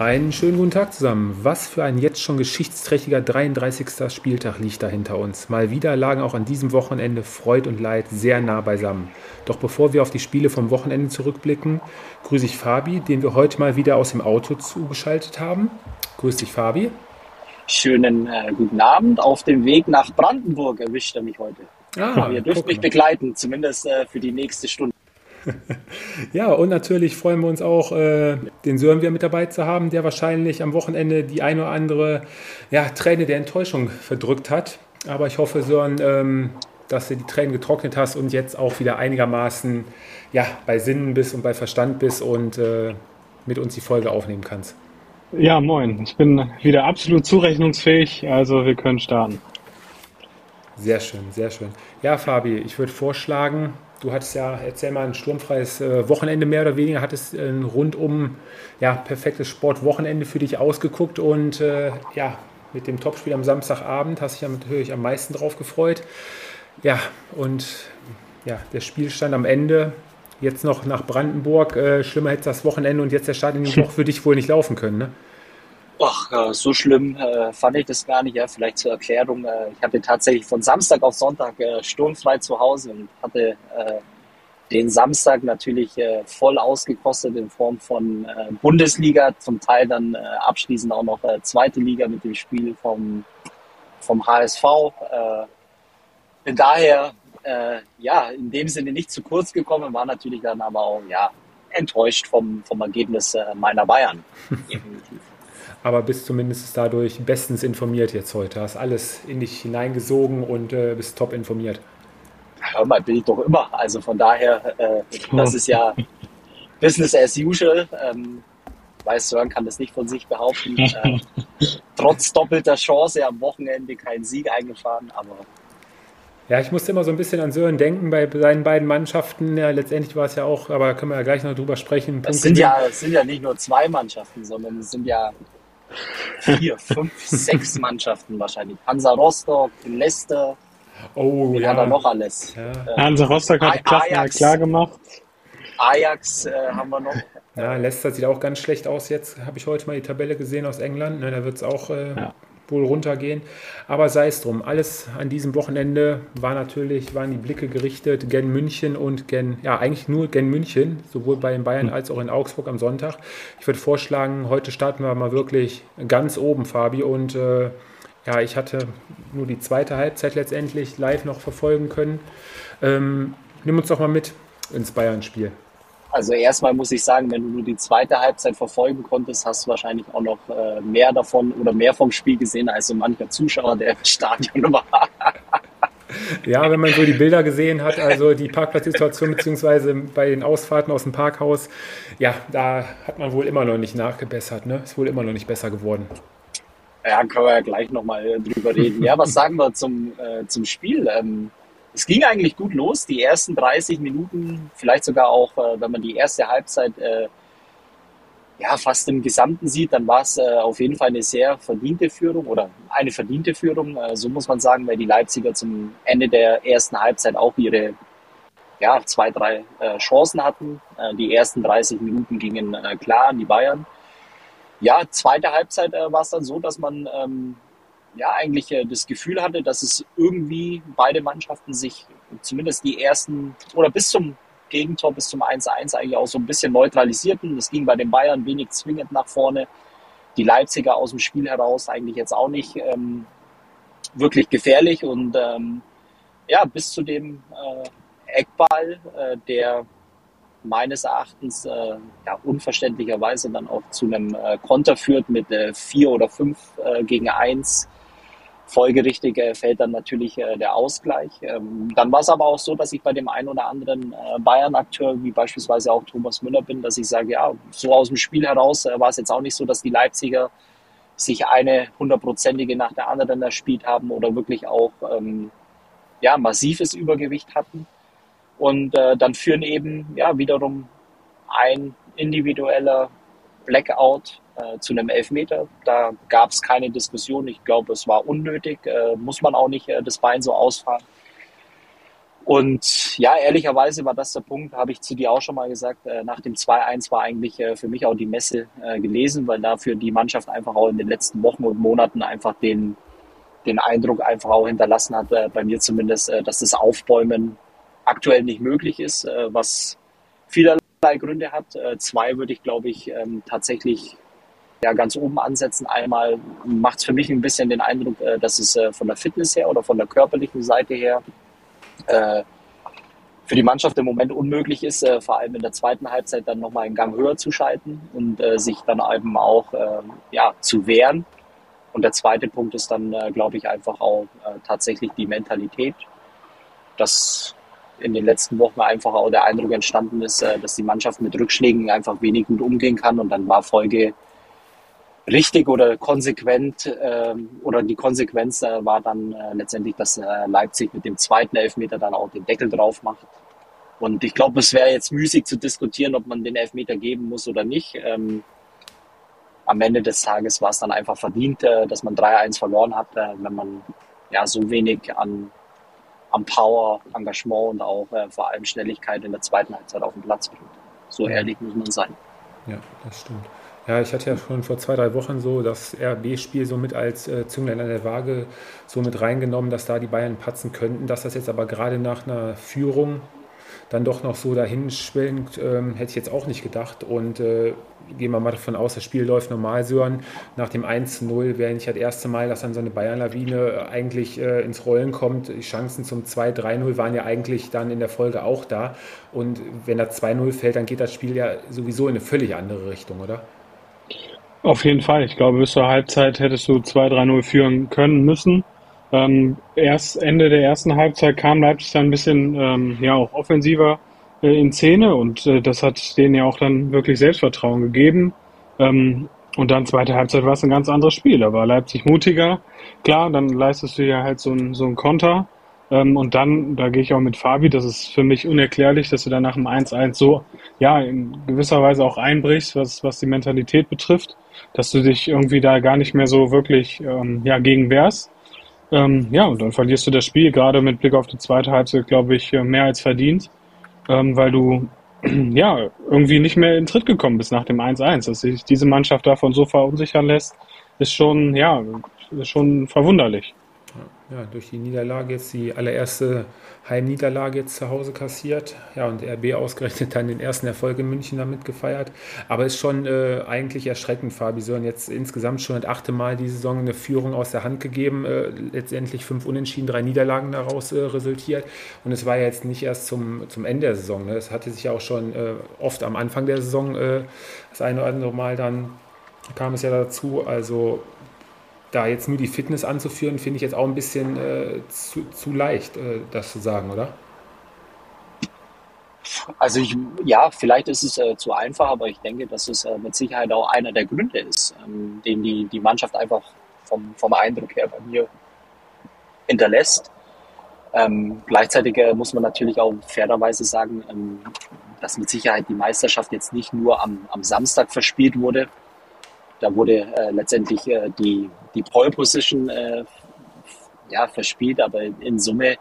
Einen schönen guten Tag zusammen. Was für ein jetzt schon geschichtsträchtiger 33. Spieltag liegt da hinter uns. Mal wieder lagen auch an diesem Wochenende Freud und Leid sehr nah beisammen. Doch bevor wir auf die Spiele vom Wochenende zurückblicken, grüße ich Fabi, den wir heute mal wieder aus dem Auto zugeschaltet haben. Grüß dich, Fabi. Schönen äh, guten Abend. Auf dem Weg nach Brandenburg erwischt er mich heute. Ah, Ihr dürft mich begleiten, zumindest äh, für die nächste Stunde. ja, und natürlich freuen wir uns auch, äh, den Sören wieder mit dabei zu haben, der wahrscheinlich am Wochenende die eine oder andere ja, Träne der Enttäuschung verdrückt hat. Aber ich hoffe, Sören, ähm, dass du die Tränen getrocknet hast und jetzt auch wieder einigermaßen ja, bei Sinnen bist und bei Verstand bist und äh, mit uns die Folge aufnehmen kannst. Ja, moin. Ich bin wieder absolut zurechnungsfähig, also wir können starten. Sehr schön, sehr schön. Ja, Fabi, ich würde vorschlagen, Du hattest ja, erzähl mal, ein sturmfreies äh, Wochenende mehr oder weniger, hattest ein rundum ja, perfektes Sportwochenende für dich ausgeguckt und äh, ja, mit dem Topspiel am Samstagabend hast dich ja natürlich am meisten drauf gefreut. Ja, und ja, der Spielstand am Ende, jetzt noch nach Brandenburg, äh, schlimmer hätte das Wochenende und jetzt der Start in die Woche für dich wohl nicht laufen können, ne? Ach, ja, so schlimm äh, fand ich das gar nicht. Ja, vielleicht zur Erklärung. Äh, ich hatte tatsächlich von Samstag auf Sonntag äh, sturmfrei zu Hause und hatte äh, den Samstag natürlich äh, voll ausgekostet in Form von äh, Bundesliga, zum Teil dann äh, abschließend auch noch äh, zweite Liga mit dem Spiel vom, vom HSV. Äh, bin daher äh, ja in dem Sinne nicht zu kurz gekommen, war natürlich dann aber auch ja enttäuscht vom, vom Ergebnis äh, meiner Bayern. aber bist zumindest dadurch bestens informiert jetzt heute. Hast alles in dich hineingesogen und äh, bist top informiert. Hör mal, bin ich doch immer. Also von daher, äh, das ist ja Business as usual. Ähm, weiß Sören kann das nicht von sich behaupten. Äh, trotz doppelter Chance am Wochenende keinen Sieg eingefahren, aber ja, ich musste immer so ein bisschen an Sören denken bei seinen beiden Mannschaften. Ja, letztendlich war es ja auch, aber können wir ja gleich noch drüber sprechen. Es sind ja, es sind ja nicht nur zwei Mannschaften, sondern es sind ja vier, fünf, sechs Mannschaften wahrscheinlich. Hansa Rostock, Leicester. Oh, ja. hat er noch alles? Ja. Äh, Hansa Rostock hat Ajax, klar gemacht. Ajax äh, haben wir noch. Ja, Leicester sieht auch ganz schlecht aus jetzt. Habe ich heute mal die Tabelle gesehen aus England. Ne, da wird es auch äh, ja wohl runtergehen. Aber sei es drum. Alles an diesem Wochenende war natürlich, waren die Blicke gerichtet gen München und gen, ja, eigentlich nur gen München, sowohl bei den Bayern als auch in Augsburg am Sonntag. Ich würde vorschlagen, heute starten wir mal wirklich ganz oben, Fabi. Und äh, ja, ich hatte nur die zweite Halbzeit letztendlich live noch verfolgen können. Ähm, nimm uns doch mal mit ins Bayern-Spiel. Also erstmal muss ich sagen, wenn du nur die zweite Halbzeit verfolgen konntest, hast du wahrscheinlich auch noch äh, mehr davon oder mehr vom Spiel gesehen als so mancher Zuschauer, der im Stadion war. Ja, wenn man so die Bilder gesehen hat, also die Parkplatzsituation beziehungsweise bei den Ausfahrten aus dem Parkhaus, ja, da hat man wohl immer noch nicht nachgebessert, ne? Ist wohl immer noch nicht besser geworden. Ja, können wir ja gleich nochmal drüber reden. Ja, was sagen wir zum, äh, zum Spiel? Ähm, es ging eigentlich gut los. Die ersten 30 Minuten, vielleicht sogar auch, äh, wenn man die erste Halbzeit äh, ja, fast im Gesamten sieht, dann war es äh, auf jeden Fall eine sehr verdiente Führung oder eine verdiente Führung, äh, so muss man sagen, weil die Leipziger zum Ende der ersten Halbzeit auch ihre ja, zwei, drei äh, Chancen hatten. Äh, die ersten 30 Minuten gingen klar an die Bayern. Ja, zweite Halbzeit war es dann so, dass man ähm, ja eigentlich äh, das Gefühl hatte, dass es irgendwie beide Mannschaften sich zumindest die ersten oder bis zum Gegentor, bis zum 1-1 eigentlich auch so ein bisschen neutralisierten. Das ging bei den Bayern wenig zwingend nach vorne. Die Leipziger aus dem Spiel heraus eigentlich jetzt auch nicht ähm, wirklich gefährlich und ähm, ja, bis zu dem äh, Eckball, äh, der meines Erachtens äh, ja, unverständlicherweise dann auch zu einem äh, Konter führt mit äh, vier oder fünf äh, gegen eins Folgerichtig äh, fällt dann natürlich äh, der Ausgleich. Ähm, dann war es aber auch so, dass ich bei dem einen oder anderen äh, Bayern-Akteur, wie beispielsweise auch Thomas Müller bin, dass ich sage, ja, so aus dem Spiel heraus war es jetzt auch nicht so, dass die Leipziger sich eine hundertprozentige nach der anderen erspielt haben oder wirklich auch ähm, ja, massives Übergewicht hatten. Und dann führen eben ja wiederum ein individueller Blackout äh, zu einem Elfmeter. Da gab es keine Diskussion. Ich glaube, es war unnötig. Äh, muss man auch nicht äh, das Bein so ausfahren. Und ja, ehrlicherweise war das der Punkt, habe ich zu dir auch schon mal gesagt, äh, nach dem 2-1 war eigentlich äh, für mich auch die Messe äh, gelesen, weil dafür die Mannschaft einfach auch in den letzten Wochen und Monaten einfach den, den Eindruck einfach auch hinterlassen hat, bei mir zumindest, dass das Aufbäumen aktuell nicht möglich ist, was vielerlei Gründe hat. Zwei würde ich, glaube ich, ähm, tatsächlich ja, ganz oben ansetzen. Einmal macht es für mich ein bisschen den Eindruck, dass es von der Fitness her oder von der körperlichen Seite her äh, für die Mannschaft im Moment unmöglich ist, äh, vor allem in der zweiten Halbzeit dann nochmal einen Gang höher zu schalten und äh, sich dann eben auch äh, ja, zu wehren. Und der zweite Punkt ist dann, äh, glaube ich, einfach auch äh, tatsächlich die Mentalität, dass in den letzten Wochen einfach auch der Eindruck entstanden ist, dass die Mannschaft mit Rückschlägen einfach wenig gut umgehen kann. Und dann war Folge richtig oder konsequent äh, oder die Konsequenz äh, war dann äh, letztendlich, dass äh, Leipzig mit dem zweiten Elfmeter dann auch den Deckel drauf macht. Und ich glaube, es wäre jetzt müßig zu diskutieren, ob man den Elfmeter geben muss oder nicht. Ähm, am Ende des Tages war es dann einfach verdient, äh, dass man 3-1 verloren hat, äh, wenn man ja so wenig an, an Power, Engagement und auch äh, vor allem Schnelligkeit in der zweiten Halbzeit auf den Platz bringt. So ehrlich muss man sein. Ja, das stimmt. Ja, ich hatte ja schon vor zwei, drei Wochen so das RB-Spiel so mit als äh, Zünglein an der Waage so mit reingenommen, dass da die Bayern patzen könnten. Dass das jetzt aber gerade nach einer Führung dann doch noch so dahin schwellend, ähm, hätte ich jetzt auch nicht gedacht. Und äh, gehen wir mal davon aus, das Spiel läuft normal, Sören. Nach dem 1-0 wäre nicht das erste Mal, dass dann so eine Bayern-Lawine eigentlich äh, ins Rollen kommt. Die Chancen zum 2-3-0 waren ja eigentlich dann in der Folge auch da. Und wenn das 2-0 fällt, dann geht das Spiel ja sowieso in eine völlig andere Richtung, oder? Auf jeden Fall. Ich glaube, bis zur Halbzeit hättest du 2-3-0 führen können müssen. Ähm, erst Ende der ersten Halbzeit kam Leipzig dann ein bisschen ähm, ja auch offensiver äh, in Szene und äh, das hat denen ja auch dann wirklich Selbstvertrauen gegeben. Ähm, und dann zweite Halbzeit war es ein ganz anderes Spiel. Da war Leipzig mutiger. Klar, dann leistest du ja halt so ein, so Konter. Ähm, und dann, da gehe ich auch mit Fabi, das ist für mich unerklärlich, dass du dann nach dem 1-1 so, ja, in gewisser Weise auch einbrichst, was, was die Mentalität betrifft, dass du dich irgendwie da gar nicht mehr so wirklich, ähm, ja, gegen wehrst. Ähm, ja, und dann verlierst du das Spiel, gerade mit Blick auf die zweite Halbzeit, glaube ich, äh, mehr als verdient, ähm, weil du, ja, irgendwie nicht mehr in Tritt gekommen bist nach dem 1-1. Dass sich diese Mannschaft davon so verunsichern lässt, ist schon, ja, ist schon verwunderlich ja, durch die Niederlage jetzt die allererste Heimniederlage jetzt zu Hause kassiert. Ja, und RB ausgerechnet dann den ersten Erfolg in München damit gefeiert. Aber ist schon äh, eigentlich erschreckend, Fabi Sören. Jetzt insgesamt schon das achte Mal die Saison eine Führung aus der Hand gegeben. Äh, letztendlich fünf Unentschieden, drei Niederlagen daraus äh, resultiert. Und es war ja jetzt nicht erst zum, zum Ende der Saison. Ne? Es hatte sich ja auch schon äh, oft am Anfang der Saison äh, das eine oder andere Mal dann kam es ja dazu. Also da jetzt nur die Fitness anzuführen, finde ich jetzt auch ein bisschen äh, zu, zu, leicht, äh, das zu sagen, oder? Also ich, ja, vielleicht ist es äh, zu einfach, aber ich denke, dass es äh, mit Sicherheit auch einer der Gründe ist, ähm, den die, die Mannschaft einfach vom, vom Eindruck her bei mir hinterlässt. Ähm, gleichzeitig äh, muss man natürlich auch fairerweise sagen, ähm, dass mit Sicherheit die Meisterschaft jetzt nicht nur am, am Samstag verspielt wurde, da wurde äh, letztendlich äh, die, die Pole Position äh, ja, verspielt, aber in Summe,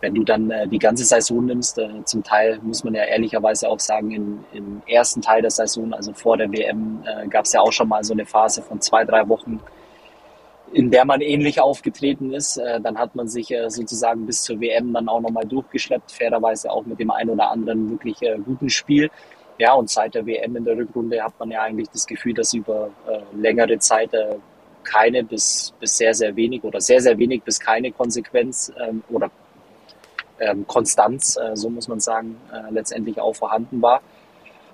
wenn du dann äh, die ganze Saison nimmst, äh, zum Teil muss man ja ehrlicherweise auch sagen, in, im ersten Teil der Saison, also vor der WM, äh, gab es ja auch schon mal so eine Phase von zwei, drei Wochen, in der man ähnlich aufgetreten ist. Dann hat man sich sozusagen bis zur WM dann auch nochmal durchgeschleppt, fairerweise auch mit dem einen oder anderen wirklich guten Spiel. Ja, und seit der WM in der Rückrunde hat man ja eigentlich das Gefühl, dass über äh, längere Zeit äh, keine bis, bis sehr, sehr wenig oder sehr, sehr wenig bis keine Konsequenz ähm, oder ähm, Konstanz, äh, so muss man sagen, äh, letztendlich auch vorhanden war.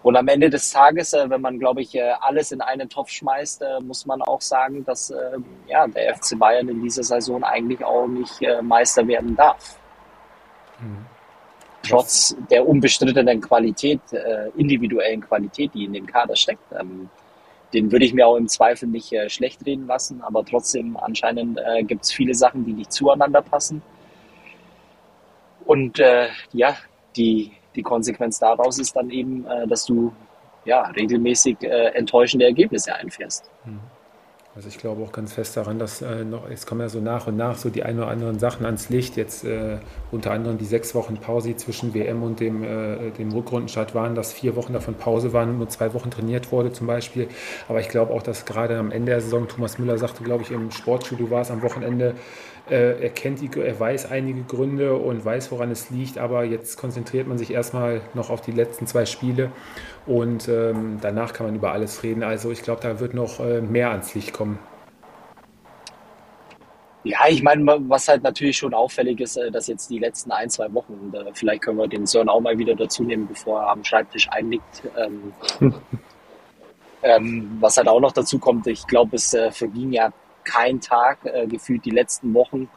Und am Ende des Tages, äh, wenn man, glaube ich, äh, alles in einen Topf schmeißt, äh, muss man auch sagen, dass äh, ja, der FC Bayern in dieser Saison eigentlich auch nicht Meister werden darf. Mhm trotz der unbestrittenen Qualität, äh, individuellen Qualität, die in dem Kader steckt. Ähm, den würde ich mir auch im Zweifel nicht äh, schlecht reden lassen, aber trotzdem anscheinend äh, gibt es viele Sachen, die nicht zueinander passen. Und äh, ja, die, die Konsequenz daraus ist dann eben, äh, dass du ja, regelmäßig äh, enttäuschende Ergebnisse einfährst. Mhm. Also ich glaube auch ganz fest daran, dass äh, noch, jetzt kommen ja so nach und nach so die ein oder anderen Sachen ans Licht. Jetzt äh, unter anderem die sechs Wochen Pause zwischen WM und dem, äh, dem Rückrundenstart waren, dass vier Wochen davon Pause waren und nur zwei Wochen trainiert wurde zum Beispiel. Aber ich glaube auch, dass gerade am Ende der Saison, Thomas Müller sagte, glaube ich, im Sportstudio war es am Wochenende, er kennt die, er weiß einige Gründe und weiß, woran es liegt, aber jetzt konzentriert man sich erstmal noch auf die letzten zwei Spiele und ähm, danach kann man über alles reden. Also ich glaube, da wird noch äh, mehr ans Licht kommen. Ja, ich meine, was halt natürlich schon auffällig ist, äh, dass jetzt die letzten ein, zwei Wochen, und äh, vielleicht können wir den Sören auch mal wieder dazu nehmen, bevor er am Schreibtisch einliegt. Ähm, ähm, was halt auch noch dazu kommt, ich glaube, es äh, verging ja kein Tag äh, gefühlt die letzten Wochen,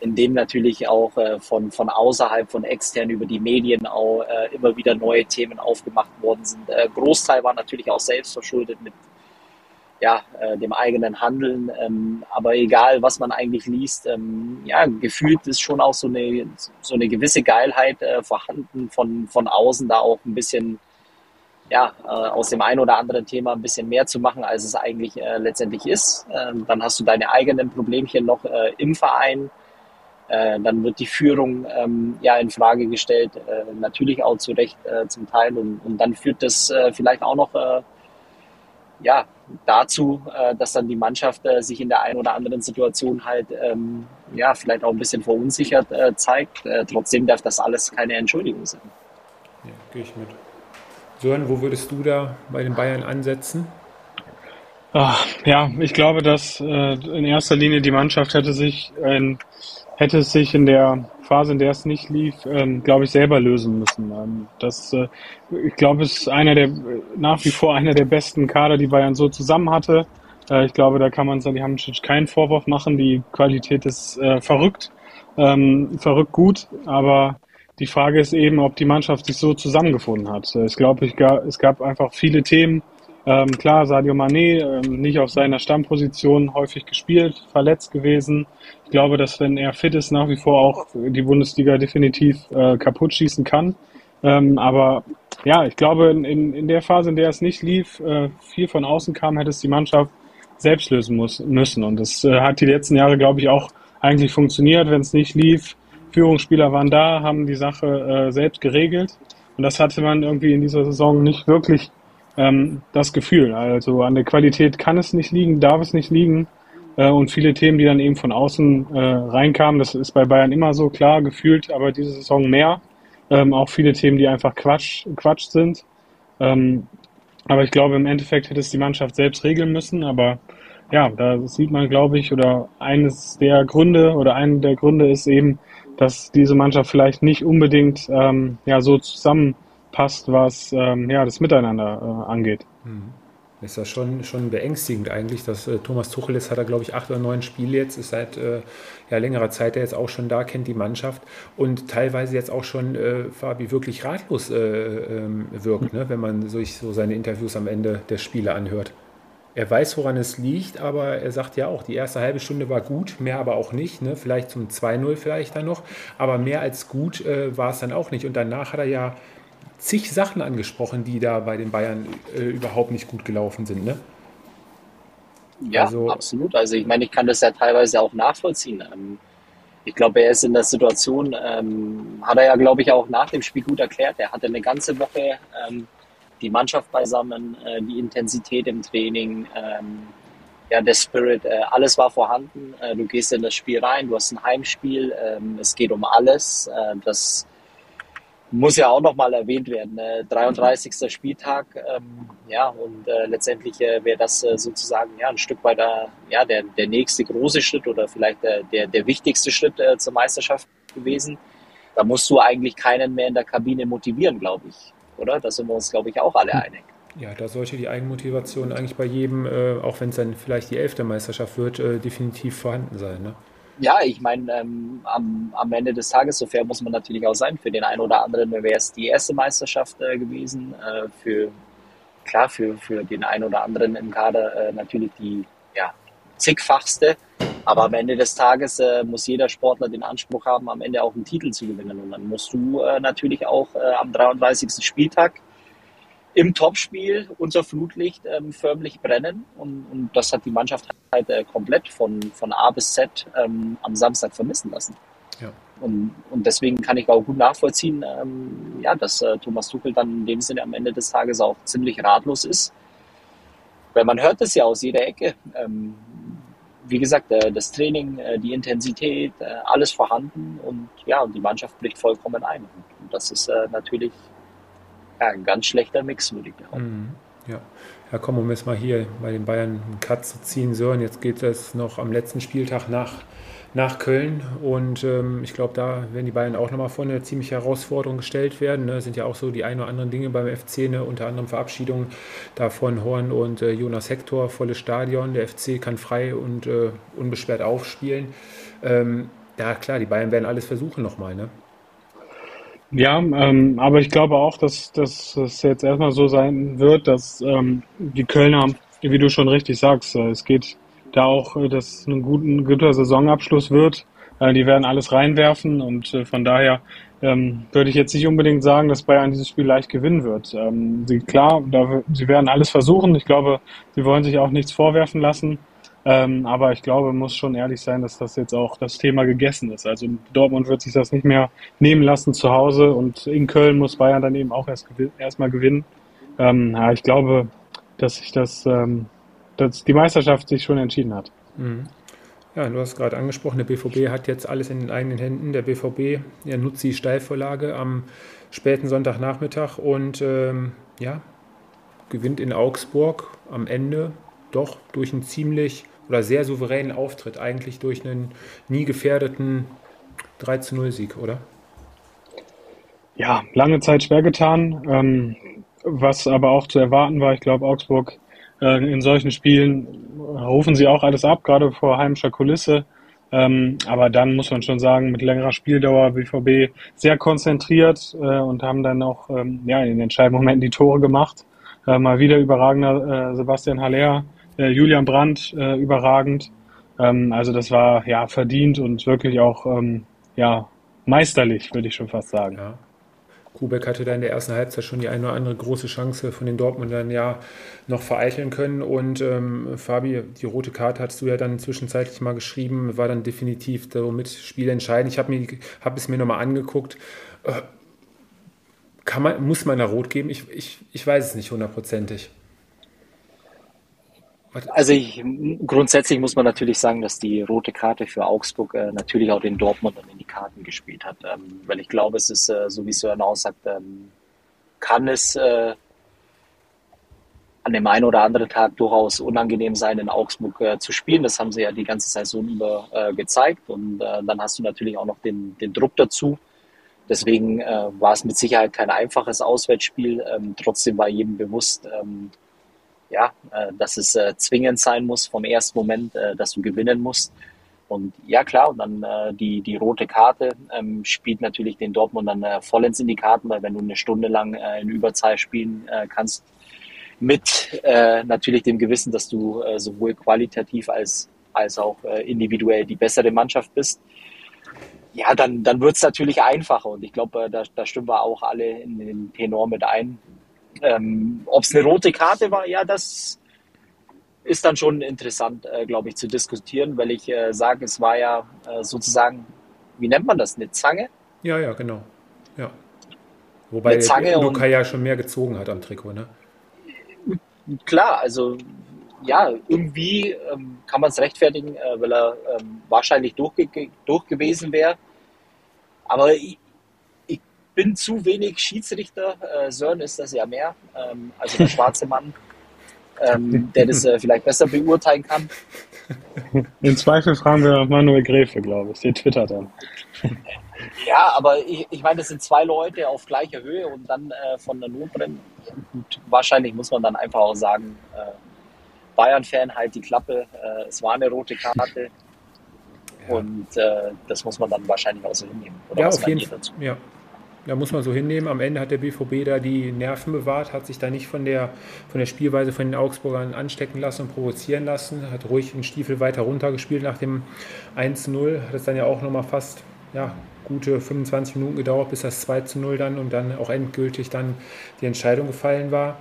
in dem natürlich auch äh, von, von außerhalb, von extern über die Medien auch äh, immer wieder neue Themen aufgemacht worden sind. Äh, Großteil war natürlich auch selbst verschuldet mit ja, äh, dem eigenen Handeln. Ähm, aber egal, was man eigentlich liest, ähm, ja, gefühlt ist schon auch so eine, so eine gewisse Geilheit äh, vorhanden von, von außen, da auch ein bisschen ja, äh, aus dem einen oder anderen Thema ein bisschen mehr zu machen, als es eigentlich äh, letztendlich ist. Ähm, dann hast du deine eigenen Problemchen noch äh, im Verein. Äh, dann wird die Führung ähm, ja in Frage gestellt, äh, natürlich auch zu Recht äh, zum Teil. Und, und dann führt das vielleicht auch noch ja, dazu, dass dann die Mannschaft sich in der einen oder anderen Situation halt ähm, ja, vielleicht auch ein bisschen verunsichert zeigt. trotzdem darf das alles keine Entschuldigung sein. Ja, gehe ich mit. Sören, wo würdest du da bei den Bayern ansetzen? Ach, ja, ich glaube, dass äh, in erster Linie die Mannschaft hätte sich, äh, hätte sich in der Phase, in der es nicht lief, ähm, glaube ich, selber lösen müssen. Ähm, das, äh, ich glaube, es ist einer der nach wie vor einer der besten Kader, die Bayern so zusammen hatte. Äh, ich glaube, da kann man Salihamidzic keinen Vorwurf machen. Die Qualität ist äh, verrückt, ähm, verrückt gut, aber die Frage ist eben, ob die Mannschaft sich so zusammengefunden hat. Ich glaube, es gab einfach viele Themen. Ähm, klar, Sadio Mané ähm, nicht auf seiner Stammposition häufig gespielt, verletzt gewesen. Ich glaube, dass wenn er fit ist, nach wie vor auch die Bundesliga definitiv äh, kaputt schießen kann. Ähm, aber ja, ich glaube, in, in der Phase, in der es nicht lief, äh, viel von außen kam, hätte es die Mannschaft selbst lösen muss, müssen. Und das äh, hat die letzten Jahre, glaube ich, auch eigentlich funktioniert. Wenn es nicht lief, Führungsspieler waren da, haben die Sache äh, selbst geregelt. Und das hatte man irgendwie in dieser Saison nicht wirklich ähm, das Gefühl. Also an der Qualität kann es nicht liegen, darf es nicht liegen. Äh, und viele Themen, die dann eben von außen äh, reinkamen, das ist bei Bayern immer so klar gefühlt, aber diese Saison mehr. Ähm, auch viele Themen, die einfach Quatsch, Quatsch sind. Ähm, aber ich glaube, im Endeffekt hätte es die Mannschaft selbst regeln müssen. Aber ja, da sieht man, glaube ich, oder eines der Gründe oder einen der Gründe ist eben, dass diese Mannschaft vielleicht nicht unbedingt ähm, ja, so zusammenpasst, was ähm, ja, das Miteinander äh, angeht. Mhm. Ist ja schon, schon beängstigend eigentlich, dass äh, Thomas Tuchel ist, hat er glaube ich acht oder neun Spiele jetzt, ist seit äh, ja, längerer Zeit er jetzt auch schon da, kennt die Mannschaft und teilweise jetzt auch schon äh, Fabi wirklich ratlos äh, ähm, wirkt, ne, wenn man sich so seine Interviews am Ende der Spiele anhört er weiß, woran es liegt, aber er sagt ja auch, die erste halbe Stunde war gut, mehr aber auch nicht. Ne? Vielleicht zum 2-0 vielleicht dann noch, aber mehr als gut äh, war es dann auch nicht. Und danach hat er ja zig Sachen angesprochen, die da bei den Bayern äh, überhaupt nicht gut gelaufen sind. Ne? Ja, also, absolut. Also ich meine, ich kann das ja teilweise auch nachvollziehen. Ähm, ich glaube, er ist in der Situation, ähm, hat er ja, glaube ich, auch nach dem Spiel gut erklärt. Er hatte eine ganze Woche ähm, die Mannschaft beisammen, äh, die Intensität im Training, ähm, ja, der Spirit, äh, alles war vorhanden. Äh, du gehst in das Spiel rein, du hast ein Heimspiel, ähm, es geht um alles. Äh, das muss ja auch nochmal erwähnt werden. Äh, 33. Spieltag, ähm, ja, und äh, letztendlich äh, wäre das äh, sozusagen ja ein Stück weit der, ja, der, der nächste große Schritt oder vielleicht der, der, der wichtigste Schritt zur Meisterschaft gewesen. Da musst du eigentlich keinen mehr in der Kabine motivieren, glaube ich oder? Da sind wir uns, glaube ich, auch alle einig. Ja, da sollte die Eigenmotivation eigentlich bei jedem, äh, auch wenn es dann vielleicht die elfte Meisterschaft wird, äh, definitiv vorhanden sein. Ne? Ja, ich meine, ähm, am, am Ende des Tages, so fair muss man natürlich auch sein, für den einen oder anderen wäre es die erste Meisterschaft äh, gewesen. Äh, für klar, für, für den einen oder anderen im Kader äh, natürlich die ja, zigfachste. Aber am Ende des Tages äh, muss jeder Sportler den Anspruch haben, am Ende auch einen Titel zu gewinnen. Und dann musst du äh, natürlich auch äh, am 33. Spieltag im Topspiel unser Flutlicht ähm, förmlich brennen. Und, und, das hat die Mannschaft halt äh, komplett von, von A bis Z ähm, am Samstag vermissen lassen. Ja. Und, und deswegen kann ich auch gut nachvollziehen, ähm, ja, dass äh, Thomas Tuchel dann in dem Sinne am Ende des Tages auch ziemlich ratlos ist. Weil man hört es ja aus jeder Ecke. Ähm, wie gesagt, äh, das Training, äh, die Intensität, äh, alles vorhanden und ja, und die Mannschaft bricht vollkommen ein. Und das ist natürlich ja, ein ganz schlechter Mix, würde ich behaupten. Mhm. Ja. ja, komm, um jetzt mal hier bei den Bayern einen Cut zu ziehen, Sören, jetzt geht es noch am letzten Spieltag nach, nach Köln und ähm, ich glaube, da werden die Bayern auch nochmal vor eine ziemliche Herausforderung gestellt werden. Ne? sind ja auch so die ein oder anderen Dinge beim FC, ne? unter anderem Verabschiedung da von Horn und äh, Jonas Hector, volles Stadion. Der FC kann frei und äh, unbeschwert aufspielen. Ähm, ja, klar, die Bayern werden alles versuchen nochmal. Ne? Ja, ähm, aber ich glaube auch, dass, dass es jetzt erstmal so sein wird, dass ähm, die Kölner, wie du schon richtig sagst, äh, es geht da auch, äh, dass es ein, guten, guter Saisonabschluss wird. Äh, die werden alles reinwerfen und äh, von daher ähm, würde ich jetzt nicht unbedingt sagen, dass Bayern dieses Spiel leicht gewinnen wird. Ähm, sie, klar, da, sie werden alles versuchen. Ich glaube, sie wollen sich auch nichts vorwerfen lassen. Ähm, aber ich glaube, muss schon ehrlich sein, dass das jetzt auch das Thema gegessen ist. Also Dortmund wird sich das nicht mehr nehmen lassen zu Hause und in Köln muss Bayern dann eben auch erst erstmal gewinnen. Ähm, ja, ich glaube, dass sich das, ähm, dass die Meisterschaft sich schon entschieden hat. Mhm. Ja, du hast gerade angesprochen, der BVB hat jetzt alles in den eigenen Händen. Der BVB ja, nutzt die Steilvorlage am späten Sonntagnachmittag und ähm, ja, gewinnt in Augsburg am Ende doch durch ein ziemlich oder sehr souveränen Auftritt, eigentlich durch einen nie gefährdeten 3 zu 0 Sieg, oder? Ja, lange Zeit schwer getan, ähm, was aber auch zu erwarten war. Ich glaube, Augsburg in solchen Spielen rufen sie auch alles ab, gerade vor heimischer Kulisse. Ähm, aber dann muss man schon sagen, mit längerer Spieldauer BVB sehr konzentriert äh, und haben dann auch ähm, ja, in den entscheidenden Momenten die Tore gemacht. Äh, mal wieder überragender äh, Sebastian Haller äh, Julian Brandt äh, überragend. Ähm, also das war ja verdient und wirklich auch ja meisterlich, würde ich schon fast sagen. Ja. Kubek hatte da in der ersten Halbzeit schon die eine oder andere große Chance von den Dortmundern ja noch vereiteln können. Und ähm, Fabi, die rote Karte hast du ja dann zwischenzeitlich mal geschrieben, war dann definitiv damit spielentscheidend. Ich habe hab es mir nochmal angeguckt. Äh, kann man, muss man da rot geben? Ich, ich, ich weiß es nicht hundertprozentig. Also ich, grundsätzlich muss man natürlich sagen, dass die rote Karte für Augsburg äh, natürlich auch den Dortmundern in die Karten gespielt hat. Ähm, weil ich glaube, es ist, äh, so wie Sören auch sagt, ähm, kann es äh, an dem einen oder anderen Tag durchaus unangenehm sein, in Augsburg äh, zu spielen. Das haben sie ja die ganze Saison über äh, gezeigt. Und äh, dann hast du natürlich auch noch den, den Druck dazu. Deswegen war es mit Sicherheit kein einfaches Auswärtsspiel. Ähm, trotzdem war jedem bewusst, ähm, ja, äh, dass es äh, zwingend sein muss vom ersten Moment, äh, dass du gewinnen musst. Und ja klar, und dann die, die rote Karte ähm, spielt natürlich den Dortmund dann vollends in die Karten, weil wenn du eine Stunde lang in Überzahl spielen kannst, mit äh, natürlich dem Gewissen, dass du äh, sowohl qualitativ als, als auch äh, individuell die bessere Mannschaft bist, ja, dann, dann wird es natürlich einfacher. Und ich glaube, da, da stimmen wir auch alle in den Tenor mit ein. Ähm, Ob es eine rote Karte war, ja, das ist dann schon interessant, äh, glaube ich, zu diskutieren, weil ich äh, sage, es war ja äh, sozusagen, wie nennt man das, eine Zange? Ja, ja, genau. Ja. Wobei Luca ja schon mehr gezogen hat am Trikot, ne? Klar, also ja, irgendwie ähm, kann man es rechtfertigen, äh, weil er ähm, wahrscheinlich durchge durch gewesen wäre. Aber ich, bin zu wenig Schiedsrichter. Äh, Sören ist das ja mehr, ähm, also der schwarze Mann, ähm, der das äh, vielleicht besser beurteilen kann. In Zweifel fragen wir Manuel Gräfe, glaube ich. Der twittert dann. Ja, aber ich, ich meine, das sind zwei Leute auf gleicher Höhe und dann äh, von der Notbremse. Gut, wahrscheinlich muss man dann einfach auch sagen, äh, Bayern-Fan halt die Klappe. Äh, es war eine rote Karte. Ja. Und äh, das muss man dann wahrscheinlich auch so hinnehmen. Oder ja, auf jeden Fall. Ja, da muss man so hinnehmen. Am Ende hat der BVB da die Nerven bewahrt, hat sich da nicht von der, von der Spielweise von den Augsburgern anstecken lassen und provozieren lassen, hat ruhig den Stiefel weiter runtergespielt nach dem 1-0, hat es dann ja auch nochmal fast ja, gute 25 Minuten gedauert, bis das 2 zu 0 dann und dann auch endgültig dann die Entscheidung gefallen war.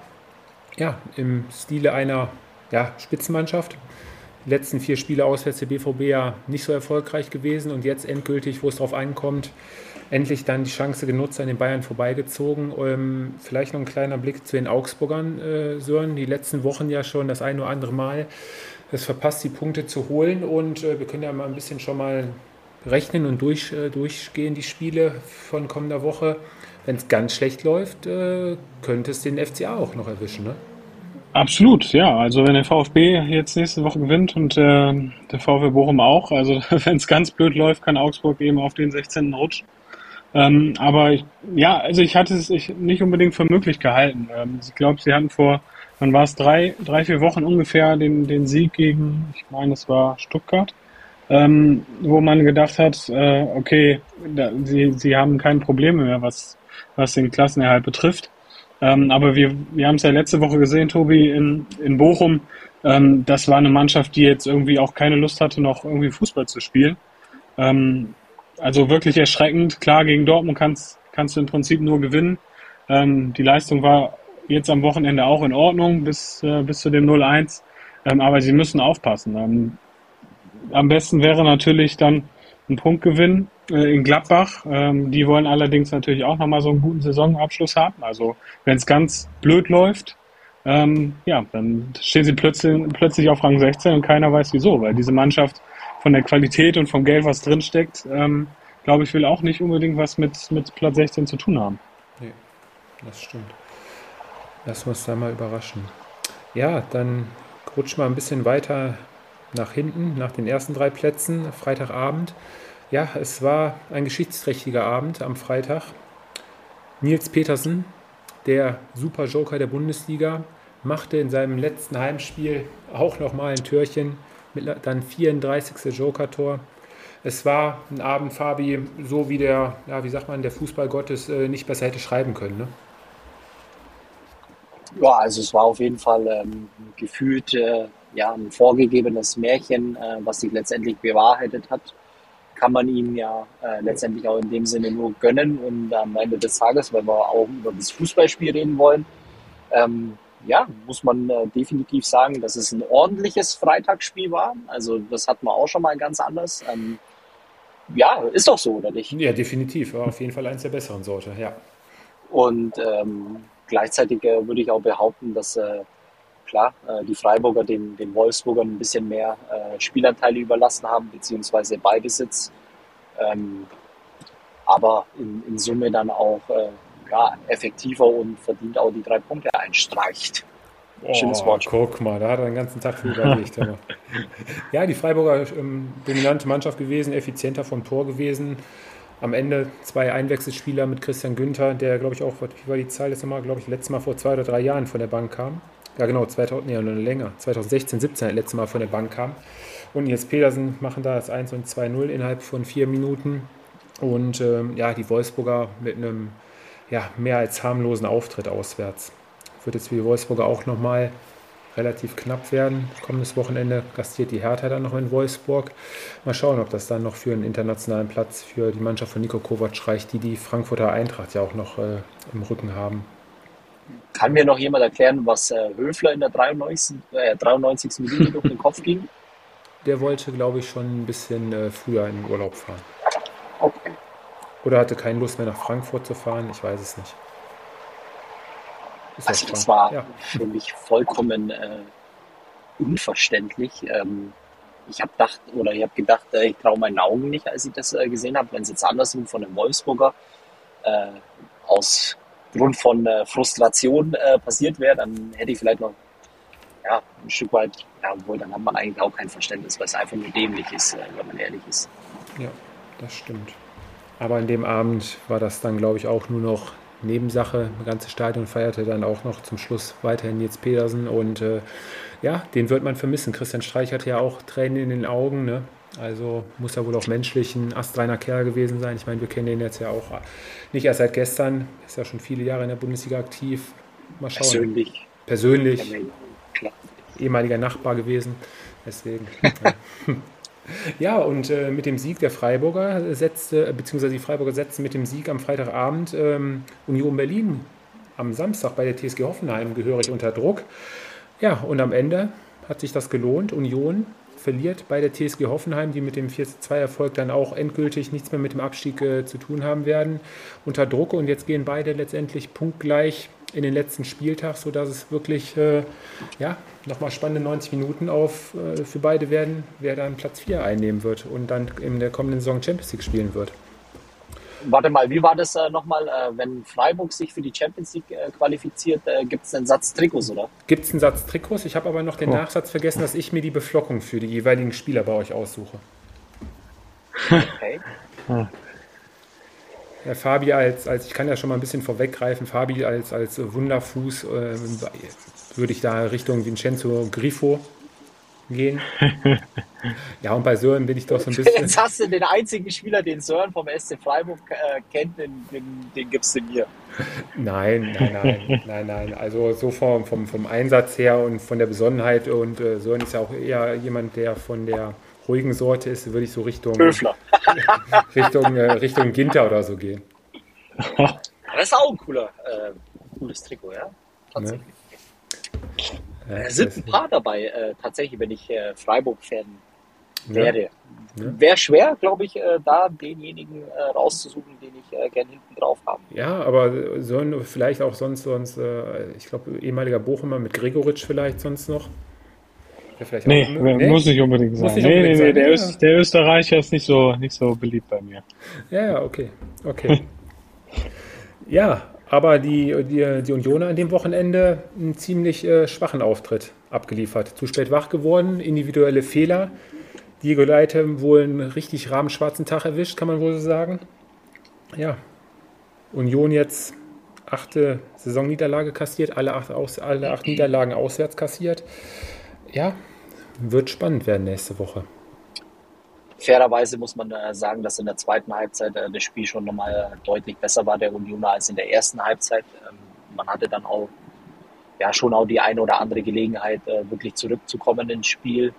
Ja, im Stile einer ja, Spitzenmannschaft. Die letzten vier Spiele auswärts der BVB ja nicht so erfolgreich gewesen und jetzt endgültig, wo es drauf ankommt, endlich dann die Chance genutzt, an den Bayern vorbeigezogen. Ähm, vielleicht noch ein kleiner Blick zu den Augsburgern, äh, Sören. Die letzten Wochen ja schon das ein oder andere Mal es verpasst, die Punkte zu holen und äh, wir können ja mal ein bisschen schon mal rechnen und durch, äh, durchgehen, die Spiele von kommender Woche. Wenn es ganz schlecht läuft, äh, könnte es den FCA auch noch erwischen, ne? Absolut, ja. Also wenn der VfB jetzt nächste Woche gewinnt und äh, der VfB Bochum auch, also wenn es ganz blöd läuft, kann Augsburg eben auf den 16. rutschen. Ähm, aber ich, ja, also ich hatte es ich nicht unbedingt für möglich gehalten. Ähm, ich glaube, sie hatten vor, wann war es, drei, drei, vier Wochen ungefähr den, den Sieg gegen, ich meine, es war Stuttgart ähm, wo man gedacht hat, äh, okay, da, sie, sie haben keine Probleme mehr, was, was den Klassenerhalt betrifft. Ähm, aber wir, wir haben es ja letzte Woche gesehen, Tobi, in, in Bochum. Ähm, das war eine Mannschaft, die jetzt irgendwie auch keine Lust hatte, noch irgendwie Fußball zu spielen. Ähm, also wirklich erschreckend. Klar, gegen Dortmund kannst, kannst du im Prinzip nur gewinnen. Ähm, die Leistung war jetzt am Wochenende auch in Ordnung bis, äh, bis zu dem 0-1. Ähm, aber sie müssen aufpassen. Ähm, am besten wäre natürlich dann ein Punktgewinn äh, in Gladbach. Ähm, die wollen allerdings natürlich auch nochmal so einen guten Saisonabschluss haben. Also wenn es ganz blöd läuft, ähm, ja, dann stehen sie plötzlich, plötzlich auf Rang 16 und keiner weiß wieso, weil diese Mannschaft von der Qualität und vom Geld, was drinsteckt, ähm, glaube ich, will auch nicht unbedingt was mit, mit Platz 16 zu tun haben. Nee, das stimmt. Lass uns da mal überraschen. Ja, dann rutsch mal ein bisschen weiter nach hinten, nach den ersten drei Plätzen, Freitagabend. Ja, es war ein geschichtsträchtiger Abend am Freitag. Nils Petersen, der Super Joker der Bundesliga, machte in seinem letzten Heimspiel auch nochmal ein Türchen dann 34. Joker-Tor. Es war ein Abend, Fabi, so wie der, ja, wie sagt man, der Fußballgottes äh, nicht besser hätte schreiben können. Ne? Ja, also es war auf jeden Fall ähm, gefühlt äh, ja, ein vorgegebenes Märchen, äh, was sich letztendlich bewahrheitet hat, kann man ihm ja äh, letztendlich auch in dem Sinne nur gönnen. Und am Ende des Tages, weil wir auch über das Fußballspiel reden wollen, ähm, ja, muss man äh, definitiv sagen, dass es ein ordentliches Freitagsspiel war. Also das hat man auch schon mal ganz anders. Ähm, ja, ist doch so, oder nicht? Ja, definitiv. War auf jeden Fall eins der besseren Sorte, ja. Und ähm, gleichzeitig äh, würde ich auch behaupten, dass äh, klar, äh, die Freiburger den, den Wolfsburgern ein bisschen mehr äh, Spielanteile überlassen haben, beziehungsweise Beibesitz. Ähm, aber in, in Summe dann auch äh, ja, effektiver und verdient auch die drei Punkte einstreicht. Oh, Schönes Wort. Guck mal, da hat er den ganzen Tag für überlegt. ja, die Freiburger ähm, dominante Mannschaft gewesen, effizienter vom Tor gewesen. Am Ende zwei Einwechselspieler mit Christian Günther, der, glaube ich, auch, wie war die Zahl jetzt nochmal, glaube ich, letztes Mal vor zwei oder drei Jahren von der Bank kam ja genau, 2000, nee, noch länger, 2016, 17 das letzte Mal von der Bank kam. Und jetzt Petersen machen da das 1 und 2-0 innerhalb von vier Minuten. Und ähm, ja, die Wolfsburger mit einem ja, mehr als harmlosen Auftritt auswärts. Wird jetzt für die Wolfsburger auch nochmal relativ knapp werden. Kommendes Wochenende gastiert die Hertha dann noch in Wolfsburg. Mal schauen, ob das dann noch für einen internationalen Platz für die Mannschaft von Nico Kovac reicht, die die Frankfurter Eintracht ja auch noch äh, im Rücken haben. Kann mir noch jemand erklären, was äh, Höfler in der 93. Äh, 93. Minute durch den Kopf ging? Der wollte, glaube ich, schon ein bisschen äh, früher in den Urlaub fahren. Oder hatte keine Lust mehr nach Frankfurt zu fahren, ich weiß es nicht. Ist also das war ja. für mich vollkommen äh, unverständlich. Ähm, ich habe gedacht, oder ich habe gedacht, äh, ich traue meinen Augen nicht, als ich das äh, gesehen habe. Wenn es jetzt andersrum von einem Wolfsburger äh, aus Grund von äh, Frustration äh, passiert wäre, dann hätte ich vielleicht noch ja, ein Stück weit, ja, obwohl dann hat man eigentlich auch kein Verständnis, weil es einfach nur dämlich ist, wenn man ehrlich ist. Ja, das stimmt. Aber an dem Abend war das dann, glaube ich, auch nur noch Nebensache. Das ganze Stadion feierte dann auch noch zum Schluss weiterhin Nils Pedersen und äh, ja, den wird man vermissen. Christian Streich hatte ja auch Tränen in den Augen. Ne? Also muss er wohl auch menschlich ein astreiner Kerl gewesen sein. Ich meine, wir kennen den jetzt ja auch nicht erst seit gestern, ist ja schon viele Jahre in der Bundesliga aktiv. Mal schauen. Persönlich. Persönlich. Ehemaliger Nachbar gewesen. Deswegen. Ja, und äh, mit dem Sieg der Freiburger setzte, beziehungsweise die Freiburger setzten mit dem Sieg am Freitagabend ähm, Union Berlin am Samstag bei der TSG Hoffenheim gehörig unter Druck. Ja, und am Ende hat sich das gelohnt. Union verliert bei der TSG Hoffenheim, die mit dem 4-2-Erfolg dann auch endgültig nichts mehr mit dem Abstieg äh, zu tun haben werden, unter Druck. Und jetzt gehen beide letztendlich punktgleich in den letzten Spieltag, sodass es wirklich äh, ja, nochmal spannende 90 Minuten auf, äh, für beide werden, wer dann Platz 4 einnehmen wird und dann in der kommenden Saison Champions League spielen wird. Warte mal, wie war das äh, nochmal, äh, wenn Freiburg sich für die Champions League äh, qualifiziert, äh, gibt es einen Satz Trikots, oder? Gibt es einen Satz Trikots? Ich habe aber noch den oh. Nachsatz vergessen, dass ich mir die Beflockung für die jeweiligen Spieler bei euch aussuche. Okay. Ja, Fabi als, als, ich kann ja schon mal ein bisschen vorweggreifen, Fabi als, als Wunderfuß äh, würde ich da Richtung Vincenzo Grifo gehen. ja, und bei Sören bin ich doch so ein bisschen. Jetzt hast du den einzigen Spieler, den Sören vom SC Freiburg äh, kennt, den, den, den gibst du mir. Nein, nein, nein, nein, nein. Also so vom, vom, vom Einsatz her und von der Besonnenheit und äh, Sören ist ja auch eher jemand, der von der ruhigen Sorte ist, würde ich so Richtung Richtung, äh, Richtung Ginter oder so gehen. Das ist auch ein cooler, äh, cooles Trikot, ja. Tatsächlich. Ne? Ja, es sind ein paar dabei, äh, tatsächlich, wenn ich äh, Freiburg-Fan wäre. Ja. Wäre schwer, glaube ich, äh, da denjenigen äh, rauszusuchen, den ich äh, gerne hinten drauf habe. Ja, aber sollen vielleicht auch sonst, sonst ich glaube, ehemaliger Bochumer mit Gregoritsch vielleicht sonst noch. Vielleicht nee, nee, muss nicht unbedingt sein. Nicht unbedingt nee, nee, nee, der, ja. der, Österreicher ist nicht so, nicht so beliebt bei mir. Ja, ja, okay. Okay. ja, aber die, die, die Unioner an dem Wochenende einen ziemlich äh, schwachen Auftritt abgeliefert. Zu spät wach geworden, individuelle Fehler. Diego Leite wohl einen richtig rahmenschwarzen Tag erwischt, kann man wohl so sagen. Ja, Union jetzt achte Saisonniederlage kassiert, alle acht, aus, alle acht Niederlagen auswärts kassiert. Ja, wird spannend werden nächste Woche. Fairerweise muss man äh, sagen, dass in der zweiten Halbzeit äh, das Spiel schon nochmal deutlich besser war der Unioner als in der ersten Halbzeit. Ähm, man hatte dann auch ja schon auch die eine oder andere Gelegenheit, äh, wirklich zurückzukommen ins Spiel.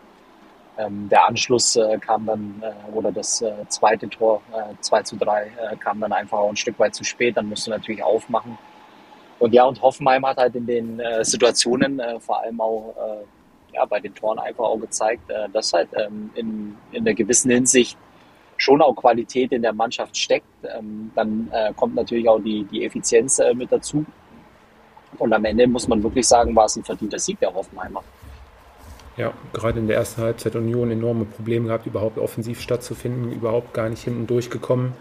Ähm, der Anschluss kam dann, oder das zweite Tor, 2 zu 3, kam dann einfach auch ein Stück weit zu spät. Dann musste natürlich aufmachen. Und ja, und Hoffenheim hat halt in den Situationen vor allem auch ja, bei den Toren einfach auch gezeigt, äh, dass halt ähm, in, in einer gewissen Hinsicht schon auch Qualität in der Mannschaft steckt. Ähm, dann äh, kommt natürlich auch die, die Effizienz äh, mit dazu. Und am Ende muss man wirklich sagen, war es ein verdienter Sieg der Hoffenheimer. Ja, gerade in der ersten Halbzeit Union enorme Probleme gehabt, überhaupt offensiv stattzufinden, überhaupt gar nicht hinten durchgekommen.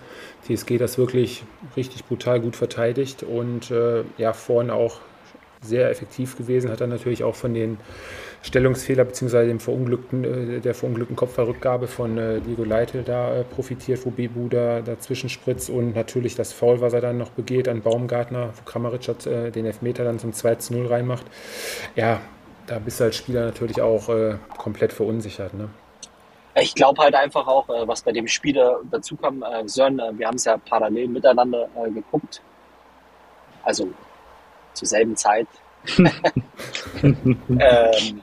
TSG das wirklich richtig brutal gut verteidigt und äh, ja, vorne auch sehr effektiv gewesen, hat dann natürlich auch von den Stellungsfehler bzw. dem verunglückten, äh, der verunglückten Kopfballrückgabe von äh, Diego Leitl da äh, profitiert, wo Bebu da dazwischen spritzt und natürlich das Foul, was er dann noch begeht an Baumgartner, wo Kramaric hat, den Elfmeter dann zum 2 zu 0 reinmacht. Ja, da bist du als Spieler natürlich auch komplett verunsichert. Ne? Ich glaube halt einfach auch, was bei dem Spieler dazu kam, Sören, wir haben es ja parallel miteinander geguckt. Also zur selben Zeit. ähm,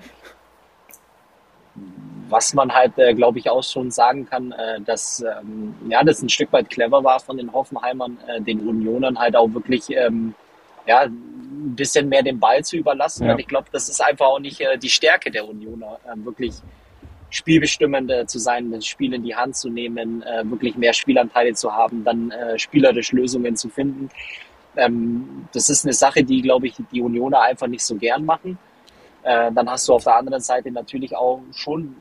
was man halt, äh, glaube ich, auch schon sagen kann, äh, dass ähm, ja, das ein Stück weit clever war von den Hoffenheimern, äh, den Unionern halt auch wirklich ähm, ja, ein bisschen mehr den Ball zu überlassen. Ja. Und ich glaube, das ist einfach auch nicht äh, die Stärke der Unioner, äh, wirklich spielbestimmend äh, zu sein, das Spiel in die Hand zu nehmen, wirklich mehr Spielanteile zu haben, dann spielerisch Lösungen zu finden. Ähm, das ist eine Sache, die, glaube ich, die Unioner einfach nicht so gern machen. Äh, dann hast du auf der anderen Seite natürlich auch schon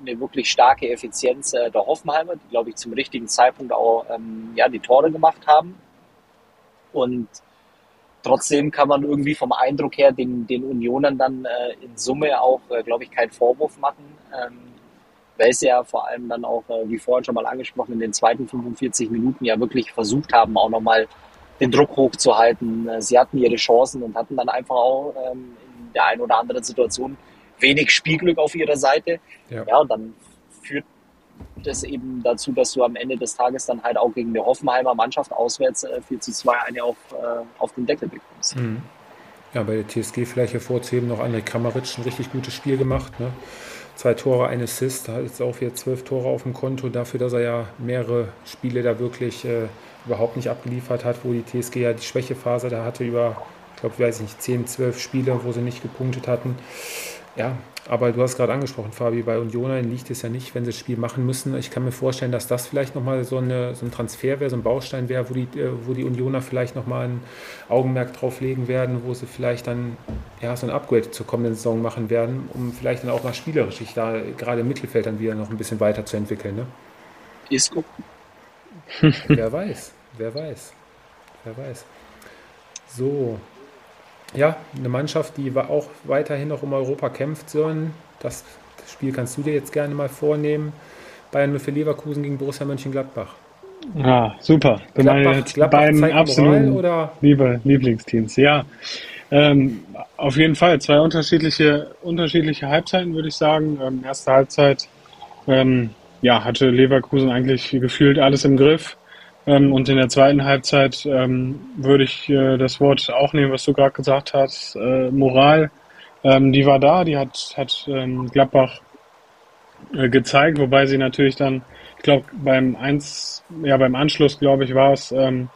eine wirklich starke Effizienz äh, der Hoffenheimer, die, glaube ich, zum richtigen Zeitpunkt auch ähm, ja, die Tore gemacht haben. Und trotzdem kann man irgendwie vom Eindruck her den, den Unionern dann äh, in Summe auch, äh, glaube ich, keinen Vorwurf machen, ähm, weil sie ja vor allem dann auch, äh, wie vorhin schon mal angesprochen, in den zweiten 45 Minuten ja wirklich versucht haben, auch nochmal den Druck hochzuhalten. Äh, sie hatten ihre Chancen und hatten dann einfach auch ähm, in der einen oder anderen Situation wenig Spielglück auf ihrer Seite. Ja, ja und dann führt das eben dazu, dass du am Ende des Tages dann halt auch gegen eine Hoffenheimer Mannschaft auswärts äh, 4 zu 2 eine auf, äh, auf den Deckel bekommst. Mhm. Ja, bei der TSG vielleicht hervorzuheben noch André Kramaric ein richtig gutes Spiel gemacht. Ne? zwei Tore, ein Assist, hat jetzt auch wieder zwölf Tore auf dem Konto, dafür, dass er ja mehrere Spiele da wirklich äh, überhaupt nicht abgeliefert hat, wo die TSG ja die Schwächephase da hatte über, ich glaube, weiß nicht, 10, 12 Spiele, wo sie nicht gepunktet hatten. Ja, aber du hast gerade angesprochen, Fabi, bei Unioner liegt es ja nicht, wenn sie das Spiel machen müssen. Ich kann mir vorstellen, dass das vielleicht nochmal so, eine, so ein Transfer wäre, so ein Baustein wäre, wo die, äh, wo die Unioner vielleicht nochmal ein Augenmerk drauf legen werden, wo sie vielleicht dann ja, so ein Upgrade zur kommenden Saison machen werden, um vielleicht dann auch mal spielerisch sich da gerade im Mittelfeld dann wieder noch ein bisschen weiterzuentwickeln. Ne? Isco. Wer weiß, wer weiß, wer weiß. So, ja, eine Mannschaft, die auch weiterhin noch um Europa kämpft, sollen. Das Spiel kannst du dir jetzt gerne mal vornehmen. Bayern für Leverkusen gegen Borussia Mönchengladbach. Ah, super. Dann Gladbach, jetzt Gladbach beiden absoluten oder? Liebe Lieblingsteams. Ja, ähm, auf jeden Fall zwei unterschiedliche, unterschiedliche Halbzeiten, würde ich sagen. Ähm, erste Halbzeit ähm, ja, hatte Leverkusen eigentlich gefühlt alles im Griff. Ähm, und in der zweiten Halbzeit ähm, würde ich äh, das Wort auch nehmen, was du gerade gesagt hast. Äh, Moral, ähm, die war da, die hat, hat ähm, Gladbach äh, gezeigt, wobei sie natürlich dann, ich glaube, beim eins, ja, beim Anschluss, glaube ich, war es ähm,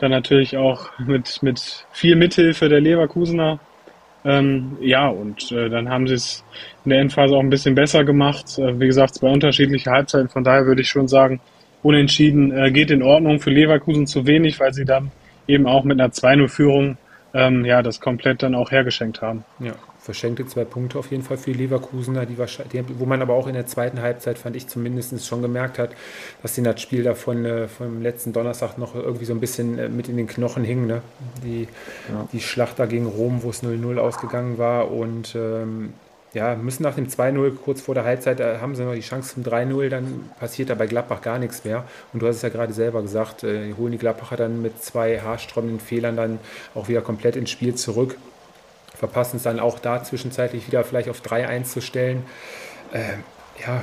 dann natürlich auch mit, mit viel Mithilfe der Leverkusener. Ähm, ja, und äh, dann haben sie es in der Endphase auch ein bisschen besser gemacht. Äh, wie gesagt, zwei unterschiedliche Halbzeiten, von daher würde ich schon sagen, Unentschieden äh, geht in Ordnung. Für Leverkusen zu wenig, weil sie dann eben auch mit einer 2-0-Führung ähm, ja, das komplett dann auch hergeschenkt haben. Ja, verschenkte zwei Punkte auf jeden Fall für die Leverkusener, die wahrscheinlich, wo man aber auch in der zweiten Halbzeit, fand ich zumindest, schon gemerkt hat, dass sie das Spiel davon äh, vom letzten Donnerstag noch irgendwie so ein bisschen äh, mit in den Knochen hing. Ne? Die, ja. die Schlacht da gegen Rom, wo es 0-0 ausgegangen war und ähm, ja, müssen nach dem 2-0 kurz vor der Halbzeit, äh, haben sie noch die Chance zum 3-0, dann passiert da bei Gladbach gar nichts mehr. Und du hast es ja gerade selber gesagt, äh, holen die Gladbacher dann mit zwei haarsträubenden Fehlern dann auch wieder komplett ins Spiel zurück. Verpassen es dann auch da zwischenzeitlich wieder vielleicht auf 3-1 zu stellen. Äh, ja,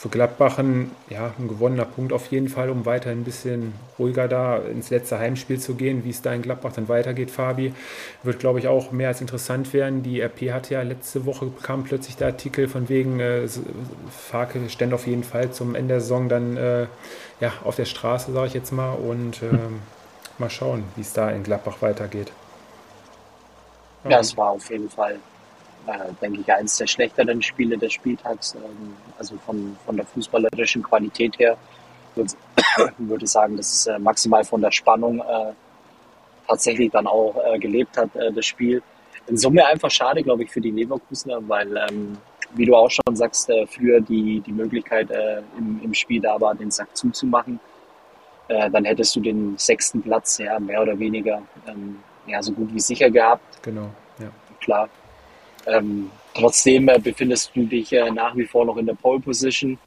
für Gladbach ein, ja, ein gewonnener Punkt auf jeden Fall, um weiter ein bisschen ruhiger da ins letzte Heimspiel zu gehen. Wie es da in Gladbach dann weitergeht, Fabi, wird, glaube ich, auch mehr als interessant werden. Die RP hatte ja letzte Woche, kam plötzlich der Artikel von wegen, äh, Farke stände auf jeden Fall zum Ende der Saison dann äh, ja, auf der Straße, sage ich jetzt mal. Und äh, mal schauen, wie es da in Gladbach weitergeht. Ja, es war auf jeden Fall äh, denke ich, eines der schlechteren Spiele des Spieltags. Ähm, also von, von der fußballerischen Qualität her würde würde sagen, dass es äh, maximal von der Spannung äh, tatsächlich dann auch äh, gelebt hat, äh, das Spiel. In Summe einfach schade, glaube ich, für die Leverkusener, weil, ähm, wie du auch schon sagst, äh, früher die, die Möglichkeit äh, im, im Spiel da war, den Sack zuzumachen. Äh, dann hättest du den sechsten Platz ja mehr oder weniger ähm, ja, so gut wie sicher gehabt. Genau, ja. Klar, ähm, trotzdem äh, befindest du dich äh, nach wie vor noch in der Pole Position,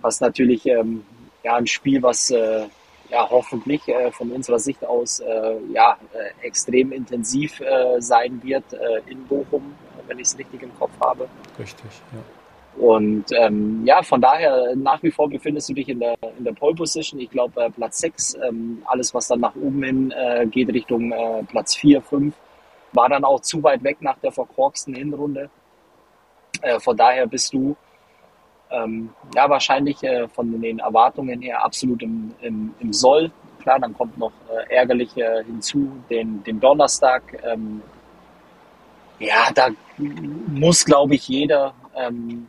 was natürlich ähm, ja, ein Spiel, was äh, ja hoffentlich äh, von unserer Sicht aus äh, ja, äh, extrem intensiv sein wird in Bochum, wenn ich es richtig im Kopf habe. Richtig, ja. Und ähm, ja, von daher nach wie vor befindest du dich in der, in der Pole Position. Ich glaube, Platz 6, ähm, alles was dann nach oben hin geht Richtung Platz 4, 5, war dann auch zu weit weg nach der verkorksten Hinrunde. Äh, von daher bist du ähm, ja wahrscheinlich äh, von den Erwartungen her absolut im, im, im Soll. Klar, dann kommt noch äh, ärgerlich hinzu den, den Donnerstag. Ähm, ja, da muss, glaube ich, jeder ähm,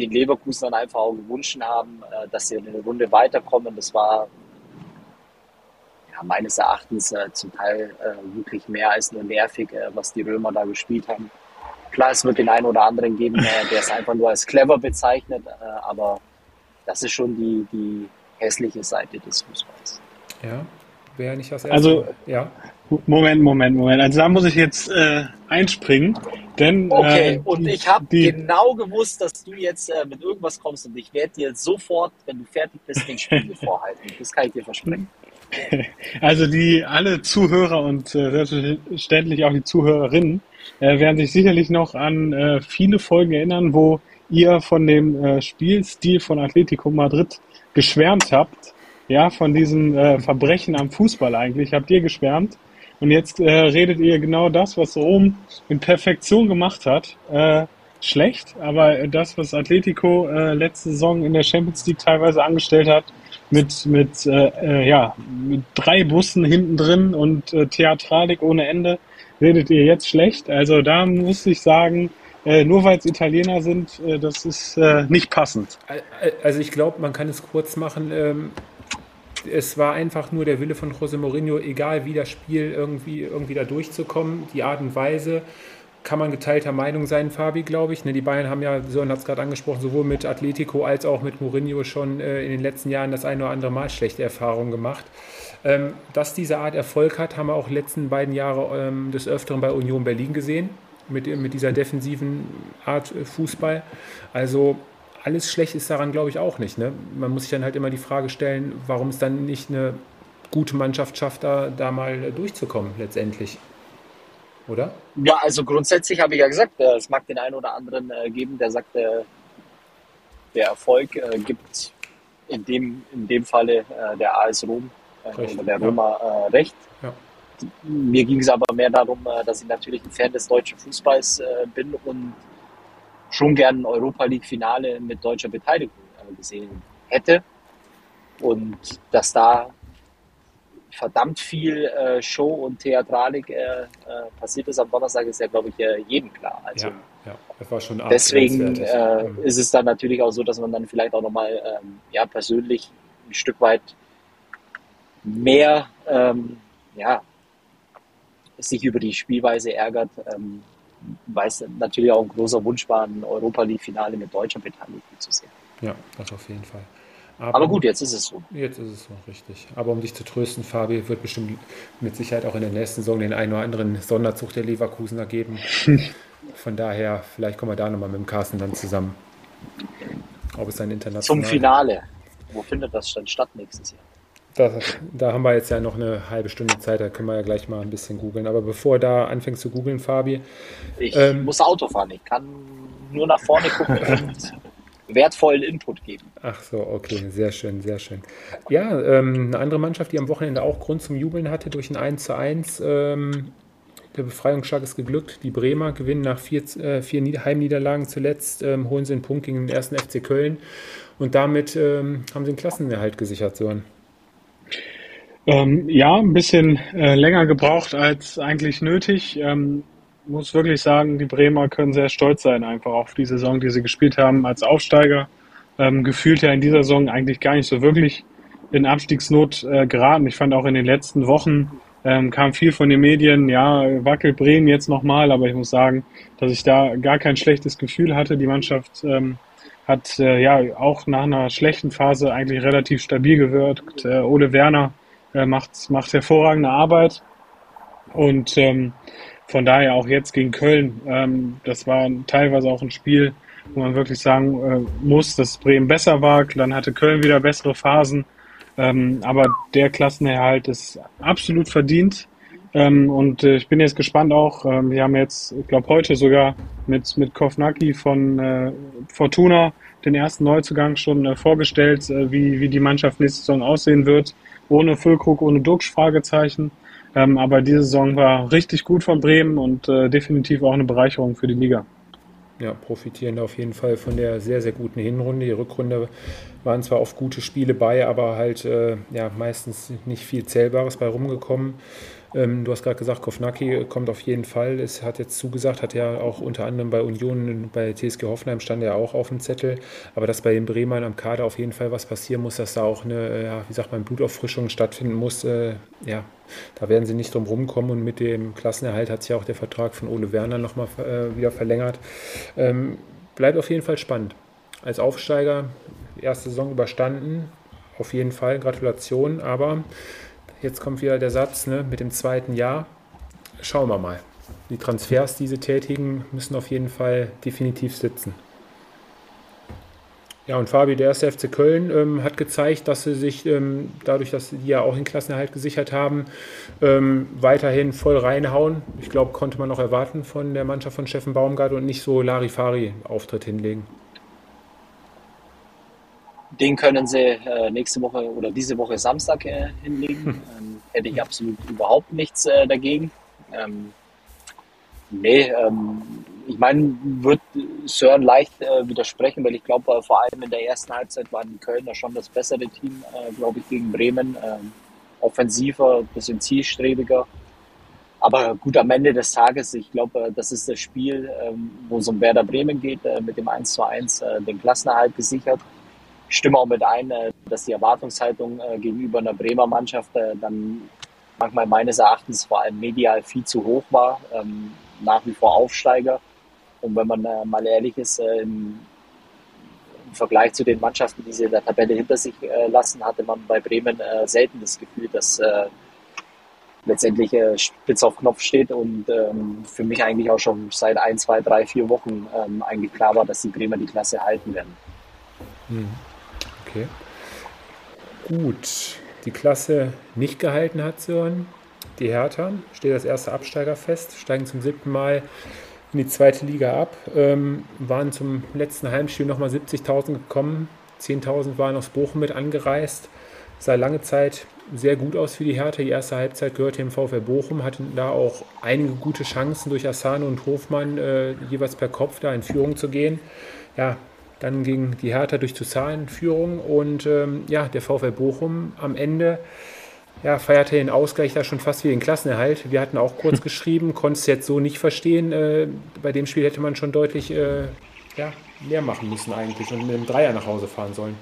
den Leverkusen dann einfach auch gewünscht haben, äh, dass sie in eine Runde weiterkommen. Das war meines Erachtens äh, zum Teil äh, wirklich mehr als nur nervig, äh, was die Römer da gespielt haben. Klar, es wird den einen oder anderen geben, äh, der es einfach nur als clever bezeichnet, äh, aber das ist schon die, die hässliche Seite des Fußballs. Ja, wäre nicht das erste. Also, ja. Moment, Moment, Moment. Also da muss ich jetzt äh, einspringen, denn. Okay, äh, und ich habe genau gewusst, dass du jetzt äh, mit irgendwas kommst und ich werde dir sofort, wenn du fertig bist, den Spiegel vorhalten. Das kann ich dir versprechen. Also die alle Zuhörer und äh, selbstverständlich auch die Zuhörerinnen äh, werden sich sicherlich noch an äh, viele Folgen erinnern, wo ihr von dem äh, Spielstil von Atletico Madrid geschwärmt habt. Ja, von diesem Verbrechen am Fußball eigentlich habt ihr geschwärmt. Und jetzt äh, redet ihr genau das, was Rom in Perfektion gemacht hat. Äh, schlecht, aber das, was Atletico äh, letzte Saison in der Champions League teilweise angestellt hat, mit, mit, äh, äh, ja, mit drei Bussen hinten drin und äh, Theatralik ohne Ende, redet ihr jetzt schlecht. Also da muss ich sagen, äh, nur weil es Italiener sind, äh, das ist äh, nicht passend. Also ich glaube, man kann es kurz machen. Ähm, es war einfach nur der Wille von José Mourinho, egal wie das Spiel irgendwie, irgendwie da durchzukommen, die Art und Weise kann man geteilter Meinung sein, Fabi, glaube ich. Ne, die Bayern haben ja, Sören hat es gerade angesprochen, sowohl mit Atletico als auch mit Mourinho schon äh, in den letzten Jahren das eine oder andere Mal schlechte Erfahrungen gemacht. Ähm, dass diese Art Erfolg hat, haben wir auch letzten beiden Jahre ähm, des Öfteren bei Union Berlin gesehen, mit, mit dieser defensiven Art äh, Fußball. Also alles schlecht ist daran, glaube ich, auch nicht. Ne? Man muss sich dann halt immer die Frage stellen, warum es dann nicht eine gute Mannschaft schafft, da, da mal durchzukommen letztendlich oder? Ja, also grundsätzlich habe ich ja gesagt, äh, es mag den einen oder anderen äh, geben, der sagt, äh, der Erfolg gibt in dem, in dem Falle der AS Rom oder der Roma ja. recht. Ja. Mir ging es aber mehr darum, dass ich natürlich ein Fan des deutschen Fußballs bin und schon gern ein Europa League-Finale mit deutscher Beteiligung gesehen hätte. Und dass da verdammt viel äh, Show und Theatralik äh, äh, passiert ist am Donnerstag, ist ja, glaube ich, äh, jedem klar. Also ja, ja, das war schon Deswegen äh, mhm. ist es dann natürlich auch so, dass man dann vielleicht auch nochmal ähm, ja, persönlich ein Stück weit mehr ähm, ja, sich über die Spielweise ärgert, ähm, weil es natürlich auch ein großer Wunsch war, ein Europa League-Finale mit deutscher Beteiligung zu sehen. Ja, das auf jeden Fall. Aber, Aber, gut, jetzt ist es so. Jetzt ist es so, richtig. Aber um dich zu trösten, Fabi, wird bestimmt mit Sicherheit auch in der nächsten Saison den einen oder anderen Sonderzug der Leverkusener geben. Von daher, vielleicht kommen wir da nochmal mit dem Carsten dann zusammen. Ob es ein international... Zum Finale. Wo findet das dann statt nächstes Jahr? Da, da, haben wir jetzt ja noch eine halbe Stunde Zeit, da können wir ja gleich mal ein bisschen googeln. Aber bevor da anfängst zu googeln, Fabi. Ich ähm, muss Auto fahren, ich kann nur nach vorne gucken und wertvollen Input geben. Ach so, okay, sehr schön, sehr schön. Ja, ähm, eine andere Mannschaft, die am Wochenende auch Grund zum Jubeln hatte durch ein 1 zu 1. Ähm, der Befreiungsschlag ist geglückt. Die Bremer gewinnen nach vier, äh, vier Heimniederlagen zuletzt, ähm, holen sie einen Punkt gegen den ersten FC Köln und damit ähm, haben sie den Klassenerhalt gesichert, Sören. Ähm, ja, ein bisschen äh, länger gebraucht als eigentlich nötig. Ähm, muss wirklich sagen, die Bremer können sehr stolz sein, einfach auf die Saison, die sie gespielt haben als Aufsteiger. Ähm, gefühlt ja in dieser Saison eigentlich gar nicht so wirklich in Abstiegsnot äh, geraten. Ich fand auch in den letzten Wochen ähm, kam viel von den Medien, ja, wackelt Bremen jetzt nochmal, aber ich muss sagen, dass ich da gar kein schlechtes Gefühl hatte. Die Mannschaft ähm, hat äh, ja auch nach einer schlechten Phase eigentlich relativ stabil gewirkt. Äh, Ole Werner äh, macht, macht hervorragende Arbeit und ähm, von daher auch jetzt gegen Köln, ähm, das war teilweise auch ein Spiel, wo man wirklich sagen äh, muss, dass Bremen besser war. Dann hatte Köln wieder bessere Phasen. Ähm, aber der Klassenerhalt ist absolut verdient. Ähm, und äh, ich bin jetzt gespannt auch, ähm, wir haben jetzt, ich glaube heute sogar mit, mit Kovnacki von äh, Fortuna den ersten Neuzugang schon äh, vorgestellt, äh, wie, wie die Mannschaft nächste Saison aussehen wird. Ohne Füllkrug, ohne Duxch, Fragezeichen. Ähm, aber diese Saison war richtig gut von Bremen und äh, definitiv auch eine Bereicherung für die Liga. Ja, profitieren auf jeden Fall von der sehr, sehr guten Hinrunde. Die Rückrunde waren zwar oft gute Spiele bei, aber halt äh, ja, meistens nicht viel Zählbares bei rumgekommen. Ähm, du hast gerade gesagt, Kovnacki kommt auf jeden Fall. Es hat jetzt zugesagt, hat ja auch unter anderem bei Union, bei TSG Hoffenheim stand er auch auf dem Zettel. Aber dass bei den Bremern am Kader auf jeden Fall was passieren muss, dass da auch eine, ja, wie sagt man, Blutauffrischung stattfinden muss, äh, ja, da werden sie nicht drum rumkommen. Und mit dem Klassenerhalt hat sich ja auch der Vertrag von Ole Werner nochmal äh, wieder verlängert. Ähm, bleibt auf jeden Fall spannend. Als Aufsteiger, erste Saison überstanden, auf jeden Fall, Gratulation, aber Jetzt kommt wieder der Satz ne, mit dem zweiten Jahr. Schauen wir mal. Die Transfers, die sie tätigen, müssen auf jeden Fall definitiv sitzen. Ja, und Fabi, der erste FC Köln ähm, hat gezeigt, dass sie sich ähm, dadurch, dass sie ja auch den Klassenerhalt gesichert haben, ähm, weiterhin voll reinhauen. Ich glaube, konnte man noch erwarten von der Mannschaft von Steffen Baumgart und nicht so Larifari-Auftritt hinlegen den können sie äh, nächste Woche oder diese Woche Samstag äh, hinlegen. Hm. Ähm, hätte ich absolut überhaupt nichts äh, dagegen. Ähm, nee, ähm, ich meine, wird Sören leicht äh, widersprechen, weil ich glaube, äh, vor allem in der ersten Halbzeit waren die Kölner schon das bessere Team, äh, glaube ich, gegen Bremen. Ähm, offensiver, bisschen zielstrebiger. Aber gut, am Ende des Tages, ich glaube, das ist das Spiel, ähm, wo es um Werder Bremen geht, mit dem 1 zu 1 äh, den Klassenerhalt gesichert. Ich stimme auch mit ein, dass die Erwartungshaltung gegenüber einer Bremer Mannschaft dann manchmal meines Erachtens vor allem medial viel zu hoch war. Ähm, nach wie vor Aufsteiger. Und wenn man mal ehrlich ist, im, Vergleich zu den Mannschaften, die sie in der Tabelle hinter sich lassen, hatte man bei Bremen selten das Gefühl, dass letztendlich äh, spitz auf Knopf steht und ähm, für mich eigentlich auch schon seit ein, zwei, drei, vier Wochen ähm, eigentlich klar war, dass die Bremer die Klasse halten werden. Hm. Okay. Gut. Die Klasse nicht gehalten hat Sören. Die Hertha steht als erster Absteiger fest, steigen zum siebten Mal in die zweite Liga ab, ähm, waren zum letzten Heimspiel nochmal 70.000 gekommen, 10.000 waren aus Bochum mit angereist, sah lange Zeit sehr gut aus für die Hertha. Die erste Halbzeit gehörte dem VfL Bochum, hatten da auch einige gute Chancen durch Asano und Hofmann äh, jeweils per Kopf da in Führung zu gehen. Ja, dann ging die Hertha durch Toussaint in Führung und ähm, ja, der VfL Bochum am Ende ja, feierte den Ausgleich da schon fast wie den Klassenerhalt. Wir hatten auch kurz geschrieben, konnte es jetzt so nicht verstehen. Äh, bei dem Spiel hätte man schon deutlich äh, ja, mehr machen müssen eigentlich und mit einem Dreier nach Hause fahren sollen.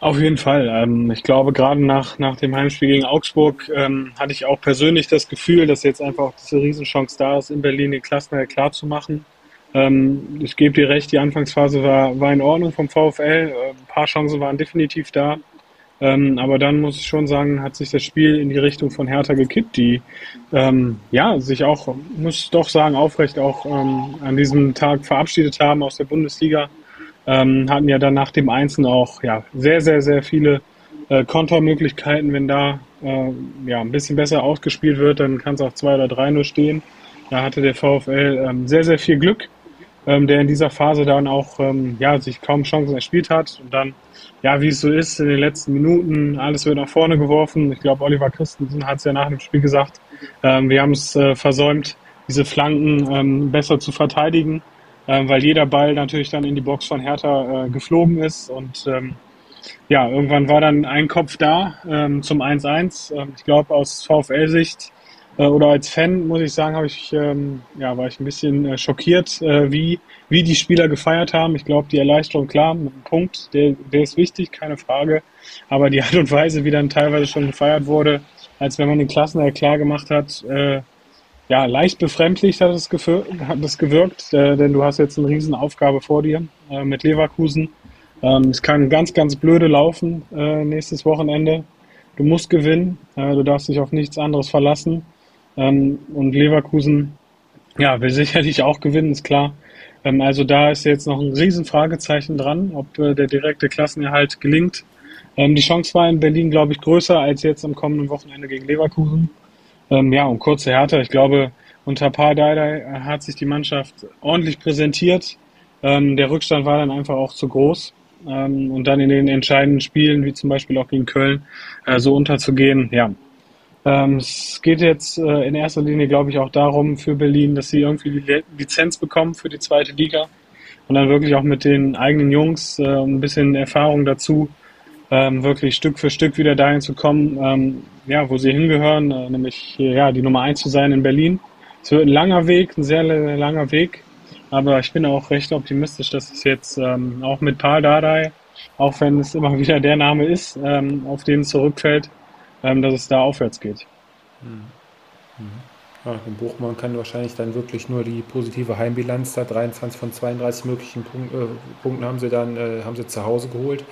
Auf jeden Fall. Ähm, ich glaube, gerade nach, nach dem Heimspiel gegen Augsburg ähm, hatte ich auch persönlich das Gefühl, dass jetzt einfach diese Riesenchance da ist, in Berlin den Klassenerhalt klar zu machen. Ähm, ich gebe dir recht, die Anfangsphase war, war in Ordnung vom VfL. Äh, ein paar Chancen waren definitiv da. Ähm, aber dann muss ich schon sagen, hat sich das Spiel in die Richtung von Hertha gekippt, die ähm, ja sich auch, muss doch sagen, aufrecht auch ähm, an diesem Tag verabschiedet haben aus der Bundesliga ähm, hatten ja dann nach dem Einzelnen auch ja, sehr, sehr, sehr viele äh, Kontermöglichkeiten. Wenn da äh, ja, ein bisschen besser ausgespielt wird, dann kann es auch 2 oder 3 nur stehen. Da hatte der VfL ähm, sehr, sehr viel Glück, ähm, der in dieser Phase dann auch ähm, ja, sich kaum Chancen erspielt hat. Und dann, ja, wie es so ist, in den letzten Minuten, alles wird nach vorne geworfen. Ich glaube, Oliver Christensen hat es ja nach dem Spiel gesagt, ähm, wir haben es äh, versäumt, diese Flanken ähm, besser zu verteidigen ähm, weil jeder Ball natürlich dann in die Box von Hertha äh, geflogen ist. Und ähm, ja, irgendwann war dann ein Kopf da ähm, zum 1-1. Ähm, ich glaube, aus VfL-Sicht oder als Fan, muss ich sagen, habe ich, ähm, ja, war ich ein bisschen äh, schockiert, äh, wie, wie die Spieler gefeiert haben. Ich glaube, die Erleichterung, klar, Punkt, der, der ist wichtig, keine Frage. Aber die Art und Weise, wie dann teilweise schon gefeiert wurde, als wenn man den Klassenerhalt klar gemacht hat, äh, ja, leicht befremdlich hat es, hat es gewirkt, äh, denn du hast jetzt eine Riesenaufgabe vor dir äh, mit Leverkusen. Ähm, es kann ganz, ganz blöde laufen äh, nächstes Wochenende. Du musst gewinnen, äh, du darfst dich auf nichts anderes verlassen. Ähm, und Leverkusen, ja, will sicherlich auch gewinnen, ist klar. Ähm, also da ist jetzt noch ein Riesenfragezeichen dran, ob äh, der direkte Klassenerhalt gelingt. Ähm, die Chance war in Berlin, glaube ich, größer als jetzt am kommenden Wochenende gegen Leverkusen. Ähm, ja, und kurze Härte. Ich glaube, unter Pardai hat sich die Mannschaft ordentlich präsentiert. Ähm, der Rückstand war dann einfach auch zu groß. Ähm, und dann in den entscheidenden Spielen, wie zum Beispiel auch gegen Köln, äh, so unterzugehen, ja. Ähm, es geht jetzt äh, in erster Linie, glaube ich, auch darum für Berlin, dass sie irgendwie die Lizenz bekommen für die zweite Liga und dann wirklich auch mit den eigenen Jungs äh, ein bisschen Erfahrung dazu ähm, wirklich Stück für Stück wieder dahin zu kommen, ähm, ja, wo sie hingehören, äh, nämlich hier, ja, die Nummer eins zu sein in Berlin. Es wird ein langer Weg, ein sehr langer Weg, aber ich bin auch recht optimistisch, dass es jetzt ähm, auch mit Paul Dardai, auch wenn es immer wieder der Name ist, ähm, auf den es zurückfällt, ähm, dass es da aufwärts geht. Mhm. Mhm. Ja, in Buchmann kann wahrscheinlich dann wirklich nur die positive Heimbilanz da 23 von 32 möglichen Punkt, äh, Punkten haben sie dann äh, haben sie zu Hause geholt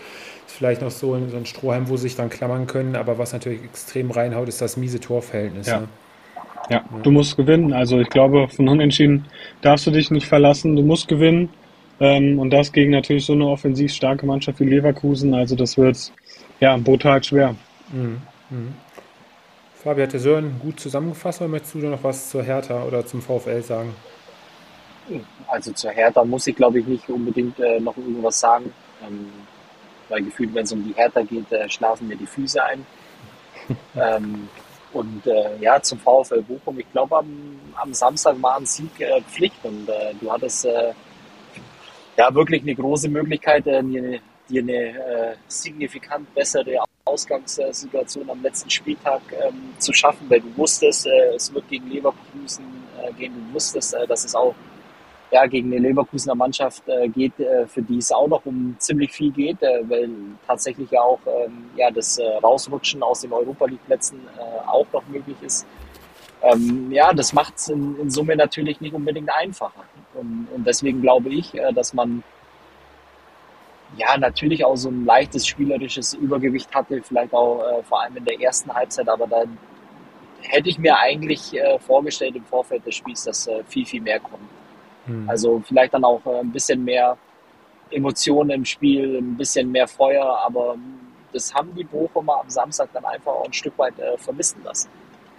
vielleicht noch so, so ein Strohhalm, wo sie sich dann klammern können. Aber was natürlich extrem reinhaut, ist das miese Torverhältnis. Ja. Ne? Ja, du musst gewinnen. Also ich glaube, von Unentschieden darfst du dich nicht verlassen. Du musst gewinnen. Ähm, und das gegen natürlich so eine offensiv starke Mannschaft wie Leverkusen. Also das wird ja brutal schwer. Mhm. Mhm. Fabi hat der Sören gut zusammengefasst, oder möchtest du noch was zur Hertha oder zum VfL sagen? Also zur Hertha muss ich glaube ich nicht unbedingt äh, noch irgendwas sagen. Ähm, weil gefühlt, wenn es um die Hertha geht, äh, schlafen mir die Füße ein. ähm, Und äh, ja, zum VfL Bochum, ich glaube, am, am Samstag war ein Sieg äh, Pflicht und äh, du hattest äh, ja wirklich eine große Möglichkeit, äh, dir, eine äh, signifikant bessere Ausgangssituation am letzten Spieltag ähm, zu schaffen, weil du wusstest, äh, es wird gegen Leverkusen äh, gehen, du wusstest, äh, dass es auch ja, gegen eine Leverkusener Mannschaft äh, geht, äh, für die es auch noch um ziemlich viel geht, äh, weil tatsächlich ja auch ähm, ja, das Rausrutschen aus den Europa League Plätzen äh, auch noch möglich ist. Ähm, ja, das macht es in, in, Summe natürlich nicht unbedingt einfacher. Und, und deswegen glaube ich, dass man ja natürlich auch so ein leichtes spielerisches Übergewicht hatte, vielleicht auch vor allem in der ersten Halbzeit, aber da hätte ich mir eigentlich vorgestellt im Vorfeld des Spiels, dass viel, viel mehr kommt. Mhm. Also vielleicht dann auch äh, ein bisschen mehr Emotionen im Spiel, ein bisschen mehr Feuer, aber das haben die Bochumer am Samstag dann einfach auch ein Stück weit äh, vermissen lassen.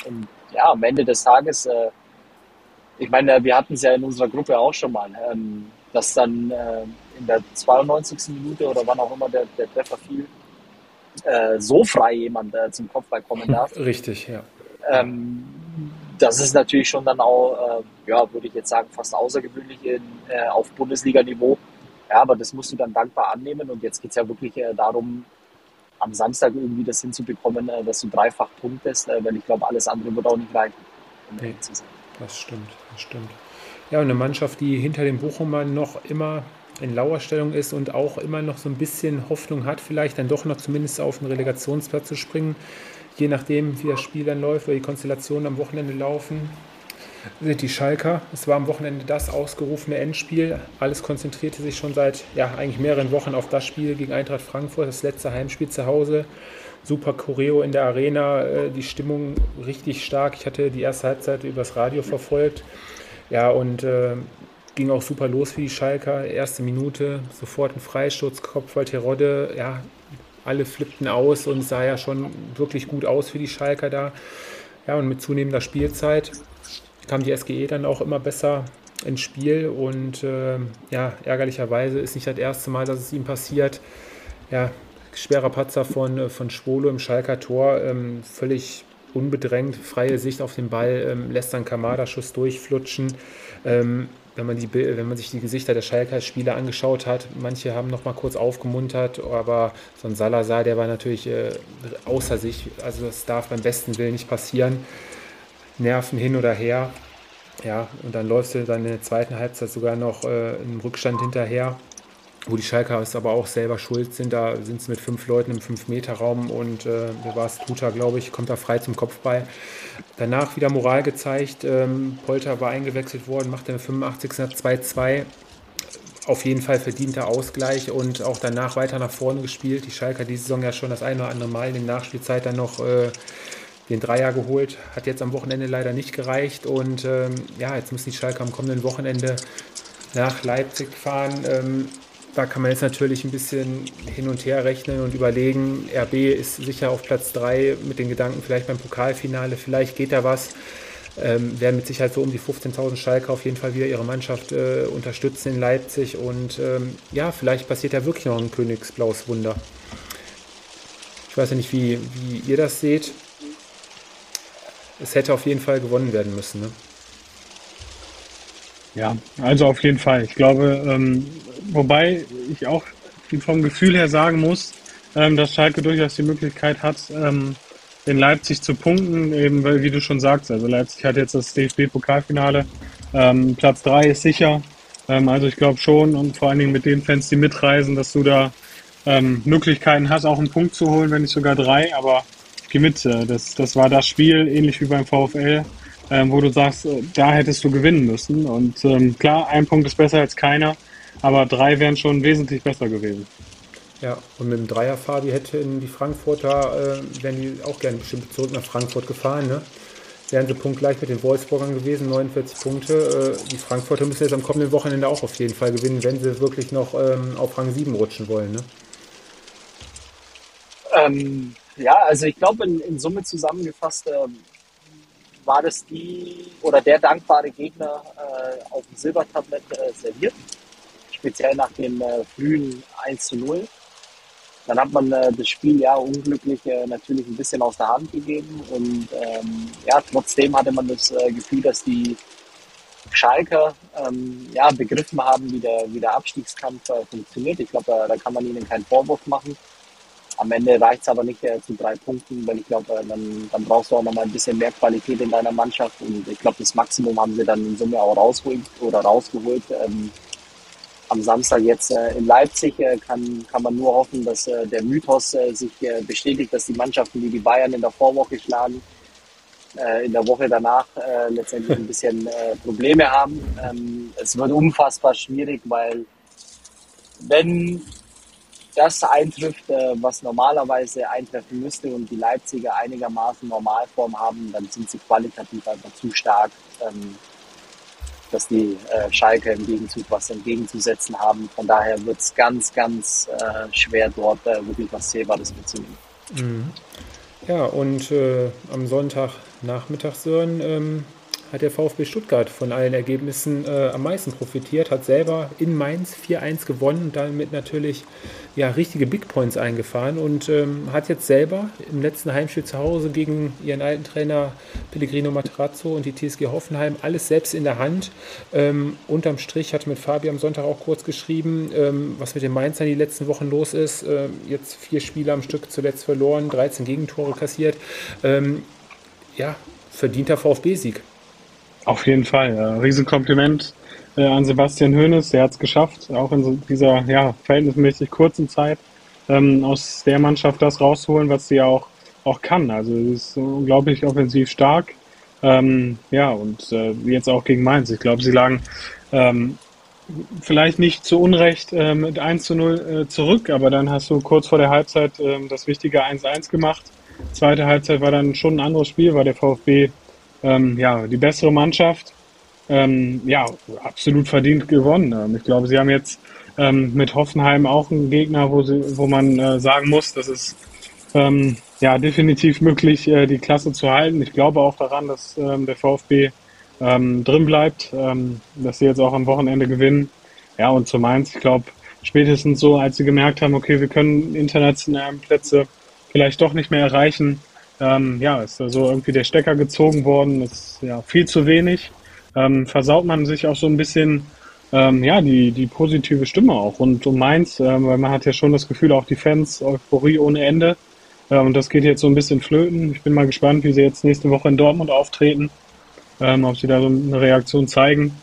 Und ja, am Ende des Tages, äh, ich meine, wir hatten es ja in unserer Gruppe auch schon mal, ähm, dass dann äh, in der 92. Minute oder wann auch immer der, der Treffer fiel, äh, so frei jemand äh, zum Kopfball kommen darf. Richtig, ja. Ähm, das ist natürlich schon dann auch, äh, ja, würde ich jetzt sagen, fast außergewöhnlich in, äh, auf Bundesliga-Niveau. Ja, aber das musst du dann dankbar annehmen. Und jetzt geht es ja wirklich äh, darum, am Samstag irgendwie das hinzubekommen, dass du dreifach punktest, weil ich glaube, alles andere wird auch nicht reichen. Um nee, das stimmt, das stimmt. Ja, eine Mannschaft, die hinter den Bochumern noch immer in Lauerstellung ist und auch immer noch so ein bisschen Hoffnung hat, vielleicht dann doch noch zumindest auf den Relegationsplatz zu springen je nachdem, wie das Spiel dann läuft oder die Konstellationen am Wochenende laufen, sind die Schalker. Es war am Wochenende das ausgerufene Endspiel. Alles konzentrierte sich schon seit ja, eigentlich mehreren Wochen auf das Spiel gegen Eintracht Frankfurt, das letzte Heimspiel zu Hause. Super Choreo in der Arena, äh, die Stimmung richtig stark. Ich hatte die erste Halbzeit übers Radio verfolgt. Ja, und äh, ging auch super los für die Schalker. Erste Minute, sofort ein Freistoß, Kopfball Terodde. Ja, alle flippten aus und sah ja schon wirklich gut aus für die Schalker da. Ja, und mit zunehmender Spielzeit kam die SGE dann auch immer besser ins Spiel und äh, ja, ärgerlicherweise ist nicht das erste Mal, dass es ihm passiert. Ja, schwerer Patzer von, äh, von Schwolo im Schalker Tor, ähm, völlig unbedrängt, freie Sicht auf den Ball, ähm, lässt dann Kamada-Schuss durchflutschen. Ähm, wenn man, die, wenn man sich die Gesichter der Schalker Spieler angeschaut hat, manche haben noch mal kurz aufgemuntert, aber so ein Salazar, der war natürlich äh, außer sich. Also das darf beim besten Willen nicht passieren. Nerven hin oder her. Ja, und dann läufst du dann in der zweiten Halbzeit sogar noch äh, im Rückstand hinterher wo die Schalker es aber auch selber schuld sind. Da sind sie mit fünf Leuten im 5-Meter-Raum und äh, wer war es? Tuta, glaube ich, kommt da frei zum Kopfball. Danach wieder Moral gezeigt. Ähm, Polter war eingewechselt worden, macht der 85. 2-2. Auf jeden Fall verdienter Ausgleich und auch danach weiter nach vorne gespielt. Die Schalker die Saison ja schon das eine oder andere Mal in der Nachspielzeit dann noch äh, den Dreier geholt. Hat jetzt am Wochenende leider nicht gereicht und ähm, ja, jetzt müssen die Schalker am kommenden Wochenende nach Leipzig fahren. Ähm, da kann man jetzt natürlich ein bisschen hin und her rechnen und überlegen, RB ist sicher auf Platz 3 mit den Gedanken vielleicht beim Pokalfinale, vielleicht geht da was. Ähm, werden mit Sicherheit so um die 15.000 Schalke auf jeden Fall wieder ihre Mannschaft äh, unterstützen in Leipzig und ähm, ja, vielleicht passiert ja wirklich noch ein Königsblaues Wunder. Ich weiß ja nicht, wie, wie ihr das seht. Es hätte auf jeden Fall gewonnen werden müssen. Ne? Ja, also auf jeden Fall. Ich glaube, ähm, Wobei ich auch vom Gefühl her sagen muss, ähm, dass Schalke durchaus die Möglichkeit hat, ähm, in Leipzig zu punkten, eben weil, wie du schon sagst, also Leipzig hat jetzt das DFB-Pokalfinale, ähm, Platz 3 ist sicher, ähm, also ich glaube schon und vor allen Dingen mit den Fans, die mitreisen, dass du da ähm, Möglichkeiten hast, auch einen Punkt zu holen, wenn nicht sogar drei, aber ich gehe mit, äh, das, das war das Spiel, ähnlich wie beim VfL, ähm, wo du sagst, äh, da hättest du gewinnen müssen und ähm, klar, ein Punkt ist besser als keiner, aber drei wären schon wesentlich besser gewesen. Ja, und mit dem Dreier Fabi hätten die Frankfurter, äh, wären die auch gerne bestimmt zurück nach Frankfurt gefahren, ne? Wären sie punktgleich mit den Wolfsburgern gewesen, 49 Punkte. Äh, die Frankfurter müssen jetzt am kommenden Wochenende auch auf jeden Fall gewinnen, wenn sie wirklich noch ähm, auf Rang 7 rutschen wollen, ne? Ähm, ja, also ich glaube, in, in, Summe zusammengefasst äh, war das die oder der dankbare Gegner äh, auf dem Silbertablett äh, serviert speziell nach dem äh, frühen 1 zu 0. dann hat man äh, das Spiel ja unglücklich äh, natürlich ein bisschen aus der Hand gegeben und ähm, ja, trotzdem hatte man das äh, Gefühl, dass die Schalker ähm, ja, begriffen haben, wie der, wie der Abstiegskampf äh, funktioniert. Ich glaube, da, da kann man ihnen keinen Vorwurf machen. Am Ende reicht es aber nicht äh, zu drei Punkten, weil ich glaube, äh, dann, dann brauchst du auch nochmal ein bisschen mehr Qualität in deiner Mannschaft. Und ich glaube, das Maximum haben sie dann in Summe auch rausgeholt oder rausgeholt. Ähm, am Samstag jetzt äh, in Leipzig äh, kann, kann man nur hoffen, dass äh, der Mythos äh, sich äh, bestätigt, dass die Mannschaften, die die Bayern in der Vorwoche schlagen, in der Woche danach letztendlich ein bisschen Probleme haben. Ähm, es wird unfassbar schwierig, weil wenn das eintrifft, äh, was normalerweise eintreffen müsste und die Leipziger einigermaßen Normalform haben, dann sind sie qualitativ einfach zu stark. Ähm, dass die äh, Schalke im Gegenzug was entgegenzusetzen haben. Von daher wird es ganz, ganz äh, schwer, dort wirklich was Sehbares mitzunehmen. Ja, und äh, am Sonntagnachmittag, Sören, ähm, hat der VfB Stuttgart von allen Ergebnissen äh, am meisten profitiert, hat selber in Mainz 4-1 gewonnen und damit natürlich ja, richtige Big Points eingefahren und ähm, hat jetzt selber im letzten Heimspiel zu Hause gegen ihren alten Trainer Pellegrino Materazzo und die TSG Hoffenheim alles selbst in der Hand. Ähm, unterm Strich hatte mit Fabi am Sonntag auch kurz geschrieben, ähm, was mit den Mainzern die letzten Wochen los ist. Ähm, jetzt vier Spiele am Stück zuletzt verloren, 13 Gegentore kassiert. Ähm, ja, verdienter VfB-Sieg. Auf jeden Fall. Ja. Riesenkompliment äh, an Sebastian Hoeneß. Der hat es geschafft, auch in so dieser ja, verhältnismäßig kurzen Zeit ähm, aus der Mannschaft das rauszuholen, was sie ja auch, auch kann. Also es ist unglaublich offensiv stark. Ähm, ja, und äh, jetzt auch gegen Mainz. Ich glaube, sie lagen ähm, vielleicht nicht zu Unrecht äh, mit 1 zu 0 äh, zurück, aber dann hast du kurz vor der Halbzeit äh, das wichtige 1-1 gemacht. Zweite Halbzeit war dann schon ein anderes Spiel, weil der VfB ähm, ja, die bessere Mannschaft. Ähm, ja, absolut verdient gewonnen. Ähm, ich glaube, sie haben jetzt ähm, mit Hoffenheim auch einen Gegner, wo, sie, wo man äh, sagen muss, dass es ähm, ja definitiv möglich, äh, die Klasse zu halten. Ich glaube auch daran, dass ähm, der VfB ähm, drin bleibt, ähm, dass sie jetzt auch am Wochenende gewinnen. Ja, und zu Mainz, ich glaube, spätestens so, als sie gemerkt haben, okay, wir können internationalen Plätze vielleicht doch nicht mehr erreichen, ähm, ja, ist also irgendwie der Stecker gezogen worden, ist ja viel zu wenig. Ähm, versaut man sich auch so ein bisschen ähm, ja, die, die positive Stimme auch rund um Mainz, ähm, weil man hat ja schon das Gefühl, auch die Fans, Euphorie ohne Ende. Äh, und das geht jetzt so ein bisschen flöten. Ich bin mal gespannt, wie sie jetzt nächste Woche in Dortmund auftreten, ähm, ob sie da so eine Reaktion zeigen.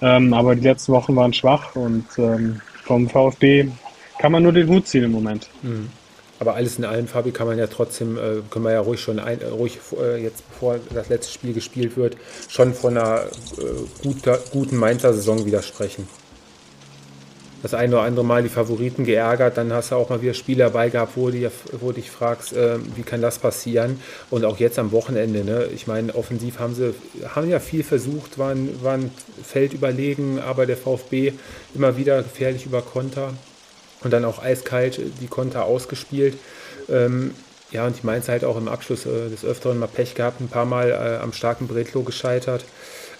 Ähm, aber die letzten Wochen waren schwach und ähm, vom VfB kann man nur den Hut ziehen im Moment. Mhm. Aber alles in allem, Fabi, kann man ja trotzdem, äh, können wir ja ruhig schon, ein, äh, ruhig äh, jetzt bevor das letzte Spiel gespielt wird, schon von einer guter, guten Mainzer Saison widersprechen. Das eine oder andere Mal die Favoriten geärgert, dann hast du auch mal wieder Spiele dabei gehabt, wo, die, wo dich fragst, wie kann das passieren? Und auch jetzt am Wochenende, ne? ich meine, offensiv haben sie haben ja viel versucht, waren, waren Feld überlegen, aber der VfB immer wieder gefährlich über Konter und dann auch eiskalt die Konter ausgespielt. Ähm, ja, und die Mainz halt auch im Abschluss äh, des Öfteren mal Pech gehabt, ein paar Mal äh, am starken Bretlo gescheitert.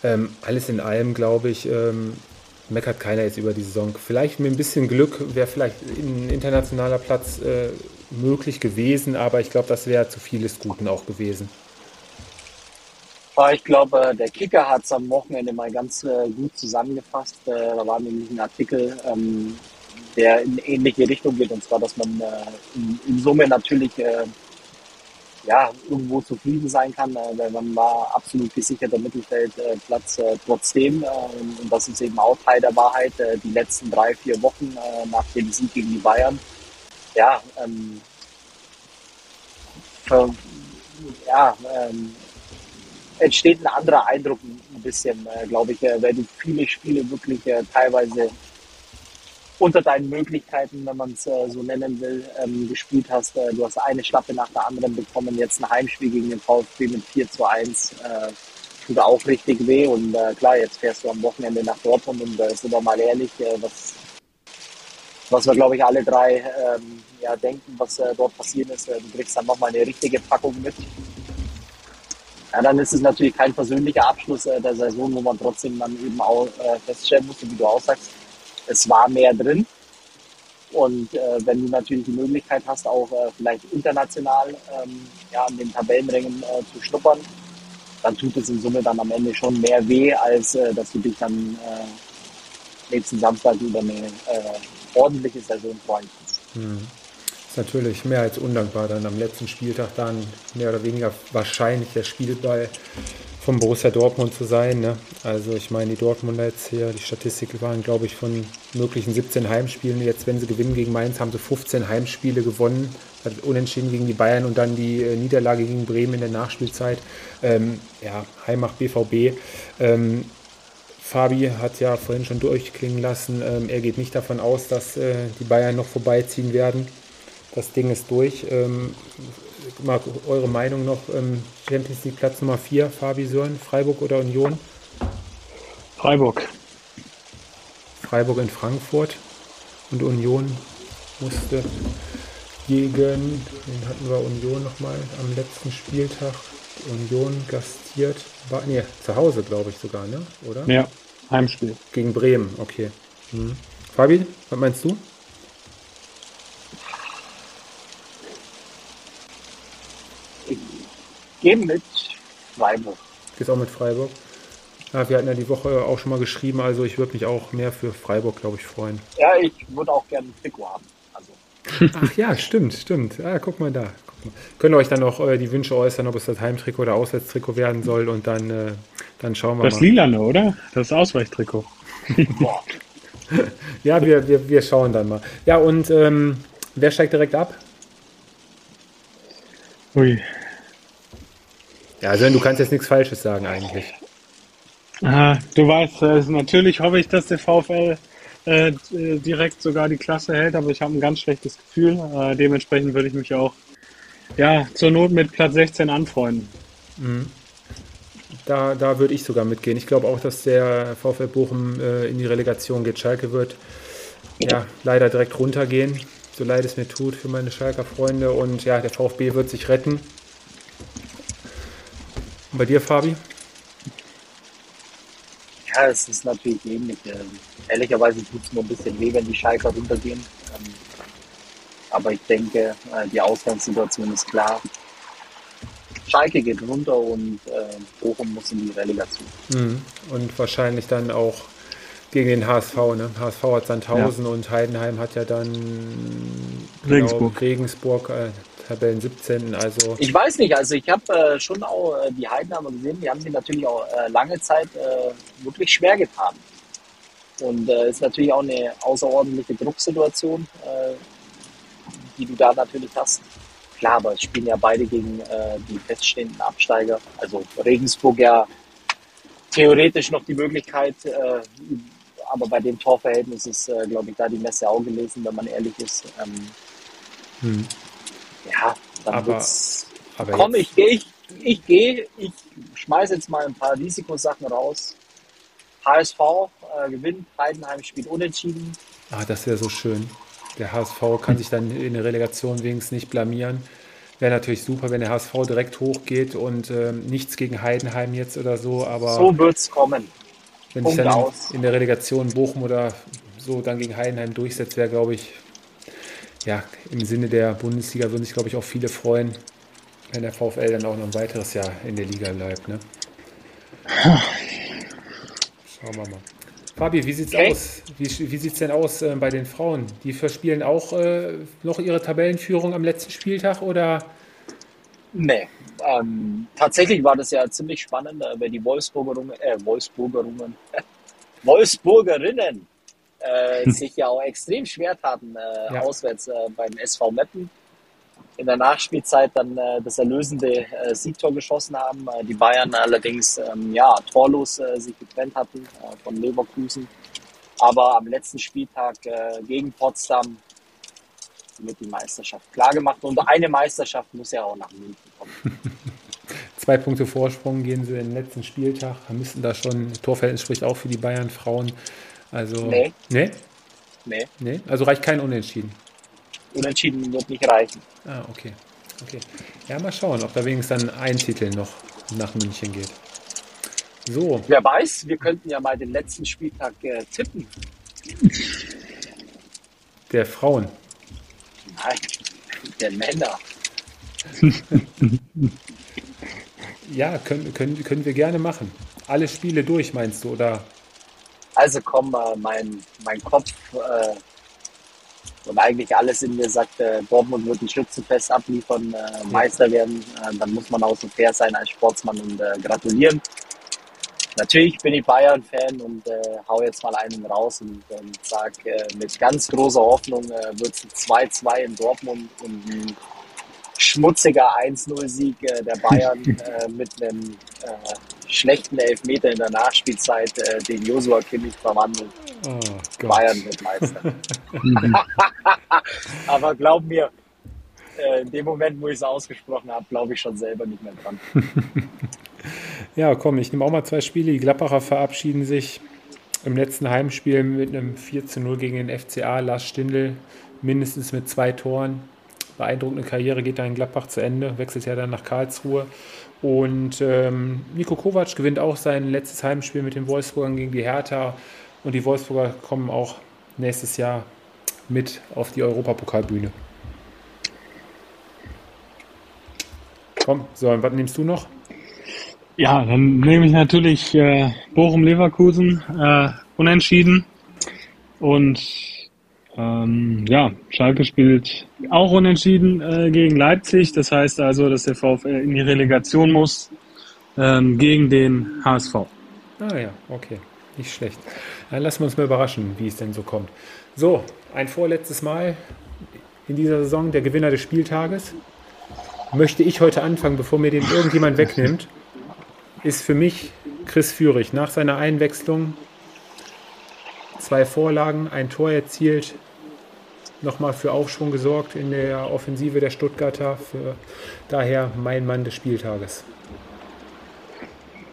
Ähm, alles in allem, glaube ich, ähm, meckert keiner jetzt über die Saison. Vielleicht mit ein bisschen Glück wäre vielleicht ein internationaler Platz äh, möglich gewesen, aber ich glaube, das wäre zu vieles Guten auch gewesen. Ich glaube, der Kicker hat es am Wochenende mal ganz äh, gut zusammengefasst. Äh, da war nämlich ein Artikel, ähm, der in ähnliche Richtung geht. Und zwar, dass man äh, in, in, Summe natürlich äh, ja, irgendwo zufrieden sein kann, äh, weil man war absolut gesicherter Mittelfeldplatz äh, trotzdem. Äh, und das ist eben auch Teil der Wahrheit. Äh, die letzten drei, vier Wochen äh, nach dem Sieg gegen die Bayern. Ja, ähm, für, ja, ähm, entsteht ein anderer Eindruck ein bisschen, äh, glaube ich, äh, weil du viele Spiele wirklich äh, teilweise unter deinen Möglichkeiten, wenn man es äh, so nennen will, ähm, gespielt hast. Äh, du hast eine Schlappe nach der anderen bekommen. Jetzt ein Heimspiel gegen den VfB mit 4 zu 1. Äh, tut auch richtig weh. Und äh, klar, jetzt fährst du am Wochenende nach Dortmund und äh, sind wir mal ehrlich, äh, was, was wir, glaube ich, alle drei ähm, ja, denken, was äh, dort passiert ist. Äh, du kriegst dann nochmal eine richtige Packung mit. Ja, dann ist es natürlich kein persönlicher Abschluss äh, der Saison, wo man trotzdem dann eben auch äh, feststellen muss, wie du auch sagst, es war mehr drin. Und äh, wenn du natürlich die Möglichkeit hast, auch äh, vielleicht international ähm, ja, an den Tabellenrängen äh, zu schnuppern, dann tut es in Summe dann am Ende schon mehr weh, als äh, dass du dich dann äh, nächsten Samstag über eine äh, ordentliche Saison freuen kannst. Hm. Ist natürlich mehr als undankbar, dann am letzten Spieltag dann mehr oder weniger wahrscheinlich der Spielball vom Borussia Dortmund zu sein. Ne? Also ich meine, die Dortmunder jetzt hier, die Statistik waren, glaube ich, von möglichen 17 Heimspielen. Jetzt, wenn sie gewinnen gegen Mainz, haben sie 15 Heimspiele gewonnen. Unentschieden gegen die Bayern und dann die äh, Niederlage gegen Bremen in der Nachspielzeit. Ähm, ja, Heimmacht BVB. Ähm, Fabi hat ja vorhin schon durchklingen lassen, ähm, er geht nicht davon aus, dass äh, die Bayern noch vorbeiziehen werden. Das Ding ist durch. Ähm, mal eure Meinung noch. Ähm, Champions League Platz Nummer 4, Fabi Sören, Freiburg oder Union? Freiburg. Freiburg in Frankfurt und Union musste gegen, den hatten wir Union nochmal am letzten Spieltag. Union gastiert, war, nee, zu Hause glaube ich sogar, ne? Oder? Ja, Heimspiel. Gegen Bremen, okay. Hm. Fabi, was meinst du? Gehen mit Freiburg. Gehst auch mit Freiburg? Ja, wir hatten ja die Woche auch schon mal geschrieben, also ich würde mich auch mehr für Freiburg, glaube ich, freuen. Ja, ich würde auch gerne ein Trikot haben. Also. Ach ja, stimmt, stimmt. Ah, guck mal da. Guck mal. Könnt ihr euch dann noch äh, die Wünsche äußern, ob es das Heimtrikot oder Auswärtstrikot werden soll und dann, äh, dann schauen wir das mal. Das Lilane, oder? Das Ausweichtrikot. ja, wir, wir, wir schauen dann mal. Ja, und ähm, wer steigt direkt ab? Ui, ja, also du kannst jetzt nichts Falsches sagen eigentlich. Ah, du weißt, äh, natürlich hoffe ich, dass der VfL äh, direkt sogar die Klasse hält, aber ich habe ein ganz schlechtes Gefühl. Äh, dementsprechend würde ich mich auch ja, zur Not mit Platz 16 anfreunden. Mhm. Da, da würde ich sogar mitgehen. Ich glaube auch, dass der VfL Bochum äh, in die Relegation geht. Schalke wird ja leider direkt runtergehen, so leid es mir tut für meine Schalker Freunde. Und ja, der VfB wird sich retten. Und bei dir, Fabi? Ja, es ist natürlich ähnlich. Ähm, ehrlicherweise tut es mir ein bisschen weh, wenn die Schalker runtergehen. Ähm, aber ich denke, äh, die Ausgangssituation ist klar. Schalke geht runter und äh, Bochum muss in die Relegation. Mhm. Und wahrscheinlich dann auch gegen den HSV. Ne? HSV hat Sandhausen ja. und Heidenheim hat ja dann genau, Regensburg. Regensburg äh, Tabellen 17. Also ich weiß nicht, also ich habe äh, schon auch äh, die Heidenheimer gesehen, die haben sich natürlich auch äh, lange Zeit äh, wirklich schwer getan. Und es äh, ist natürlich auch eine außerordentliche Drucksituation, äh, die du da natürlich hast. Klar, aber es spielen ja beide gegen die feststehenden Absteiger. Also Regensburg ja theoretisch noch die Möglichkeit, aber bei dem Torverhältnis ist, glaube ich, da die Messe auch gelesen, wenn man ehrlich ist. Ähm, hm ja, dann aber, wird's. Aber komm, ich gehe, ich, ich gehe, ich schmeiße jetzt mal ein paar Risikosachen raus. HSV äh, gewinnt, Heidenheim spielt unentschieden. Ah, das wäre so schön. Der HSV kann sich dann in der Relegation wenigstens nicht blamieren. Wäre natürlich super, wenn der HSV direkt hochgeht und äh, nichts gegen Heidenheim jetzt oder so, aber. So wird es kommen. Wenn Punkt sich dann in, in, der Relegation Bochum oder so dann gegen Heidenheim durchsetzt, wäre, glaube ich, ja, im Sinne der Bundesliga würden sich, glaube ich, auch viele freuen, wenn der VfL dann auch noch ein weiteres Jahr in der Liga bleibt. Ne? Schauen wir mal. Fabi, wie sieht's okay. aus? Wie, wie sieht's denn aus äh, bei den Frauen? Die verspielen auch äh, noch ihre Tabellenführung am letzten Spieltag oder? Nee. Ähm, tatsächlich war das ja ziemlich spannend, äh, weil die Wolfsburgerungen, äh, Wolfsburgerungen, Wolfsburgerinnen äh, sich ja auch extrem schwer taten äh, ja. auswärts äh, beim SV Meppen. In der Nachspielzeit dann äh, das erlösende äh, Siegtor geschossen haben. Äh, die Bayern allerdings ähm, ja, torlos äh, sich getrennt hatten äh, von Leverkusen. Aber am letzten Spieltag äh, gegen Potsdam wird die Meisterschaft klargemacht. Und eine Meisterschaft muss ja auch nach München kommen. Zwei Punkte Vorsprung gehen sie in den letzten Spieltag. Wir müssen da schon, Torverhältnis spricht auch für die Bayern Frauen. Also. Nee. Nee? Nee. Nee? Also reicht kein Unentschieden. Unentschieden wird nicht reichen. Ah, okay. Okay. Ja, mal schauen, ob da wenigstens dann ein Titel noch nach München geht. So. Wer weiß, wir könnten ja mal den letzten Spieltag äh, tippen. Der Frauen. Nein, der Männer. ja, können, können, können wir gerne machen. Alle Spiele durch, meinst du, oder? Also komm, äh, mein, mein Kopf äh, und eigentlich alles in mir sagt, äh, Dortmund wird ein Schützenfest abliefern, äh, Meister werden. Äh, dann muss man auch so fair sein als Sportsmann und äh, gratulieren. Natürlich bin ich Bayern-Fan und äh, hau jetzt mal einen raus und, und sage, mit ganz großer Hoffnung wird es ein 2-2 in Dortmund und ein schmutziger 1-0-Sieg äh, der Bayern äh, mit einem äh, schlechten Elfmeter in der Nachspielzeit, äh, den Josua Kimmich verwandelt. Oh, Bayern wird Meister. Aber glaub mir, äh, in dem Moment, wo ich es ausgesprochen habe, glaube ich schon selber nicht mehr dran. ja, komm, ich nehme auch mal zwei Spiele. Die Gladbacher verabschieden sich im letzten Heimspiel mit einem 4 0 gegen den FCA. Lars Stindl mindestens mit zwei Toren beeindruckende Karriere geht da in Gladbach zu Ende, wechselt ja dann nach Karlsruhe. Und ähm, Nico Kovac gewinnt auch sein letztes Heimspiel mit den Wolfsburgern gegen die Hertha. Und die Wolfsburger kommen auch nächstes Jahr mit auf die Europapokalbühne. Komm, so, und was nimmst du noch? Ja, dann nehme ich natürlich äh, Bochum-Leverkusen äh, unentschieden. Und ähm, ja, Schalke spielt auch unentschieden äh, gegen Leipzig. Das heißt also, dass der VfL in die Relegation muss ähm, gegen den HSV. Ah ja, okay. Nicht schlecht. Dann lassen wir uns mal überraschen, wie es denn so kommt. So, ein vorletztes Mal in dieser Saison der Gewinner des Spieltages. Möchte ich heute anfangen, bevor mir den irgendjemand wegnimmt, ist für mich Chris Führig nach seiner Einwechslung zwei Vorlagen, ein Tor erzielt, nochmal für Aufschwung gesorgt in der Offensive der Stuttgarter. Für daher mein Mann des Spieltages.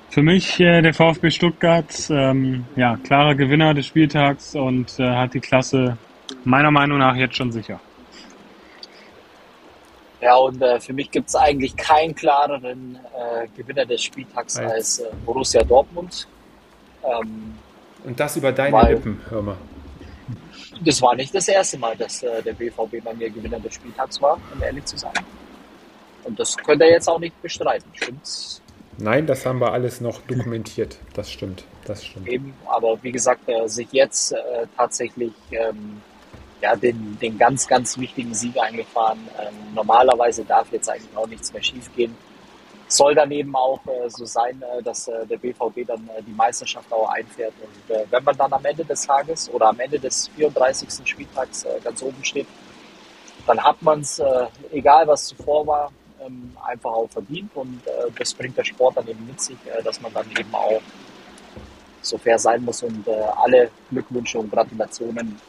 Für mich äh, der VfB Stuttgart, ähm, ja, klarer Gewinner des Spieltags und äh, hat die Klasse meiner Meinung nach jetzt schon sicher. Ja, und äh, für mich gibt es eigentlich keinen klareren äh, Gewinner des Spieltags als, als äh, Borussia Dortmund. Ähm, und das über deine weil, Lippen, hör mal. Das war nicht das erste Mal, dass äh, der BVB bei mir Gewinner des Spieltags war, um ehrlich zu sein. Und das könnte er jetzt auch nicht bestreiten, stimmt's? Nein, das haben wir alles noch dokumentiert. Das stimmt, das stimmt. Eben, aber wie gesagt, äh, sich jetzt äh, tatsächlich ähm, ja, den, den ganz, ganz wichtigen Sieg eingefahren. Ähm, normalerweise darf jetzt eigentlich auch nichts mehr schiefgehen soll dann eben auch äh, so sein, äh, dass äh, der BVB dann äh, die Meisterschaft auch einfährt. Und äh, wenn man dann am Ende des Tages oder am Ende des 34. Spieltags äh, ganz oben steht, dann hat man es, egal was zuvor war, ähm, einfach auch verdient. Und das bringt der Sport dann eben mit sich, dass man dann eben auch so fair sein muss und alle Glückwünsche und Gratulationen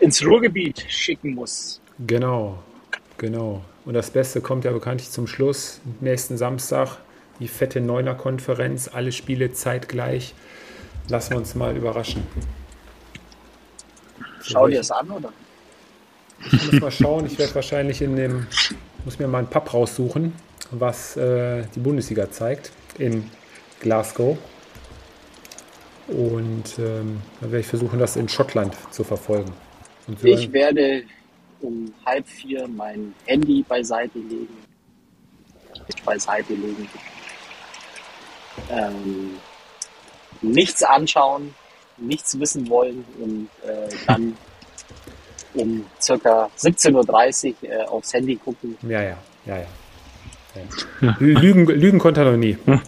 ins Ruhrgebiet schicken muss. Genau, genau. Und das Beste kommt ja bekanntlich zum Schluss. Nächsten Samstag die fette Neuner-Konferenz, alle Spiele zeitgleich. Lassen wir uns mal überraschen. Schau dir das an, oder? Ich muss mal schauen. Ich werde wahrscheinlich in dem, muss mir mal einen Pub raussuchen, was äh, die Bundesliga zeigt in Glasgow. Und ähm, dann werde ich versuchen, das in Schottland zu verfolgen. ich werde um halb vier mein Handy beiseite legen, beiseite legen, ähm, nichts anschauen, nichts wissen wollen und äh, dann um circa 17.30 Uhr äh, aufs Handy gucken. Ja, ja, ja, ja. ja. Lügen, Lügen konnte er noch nie.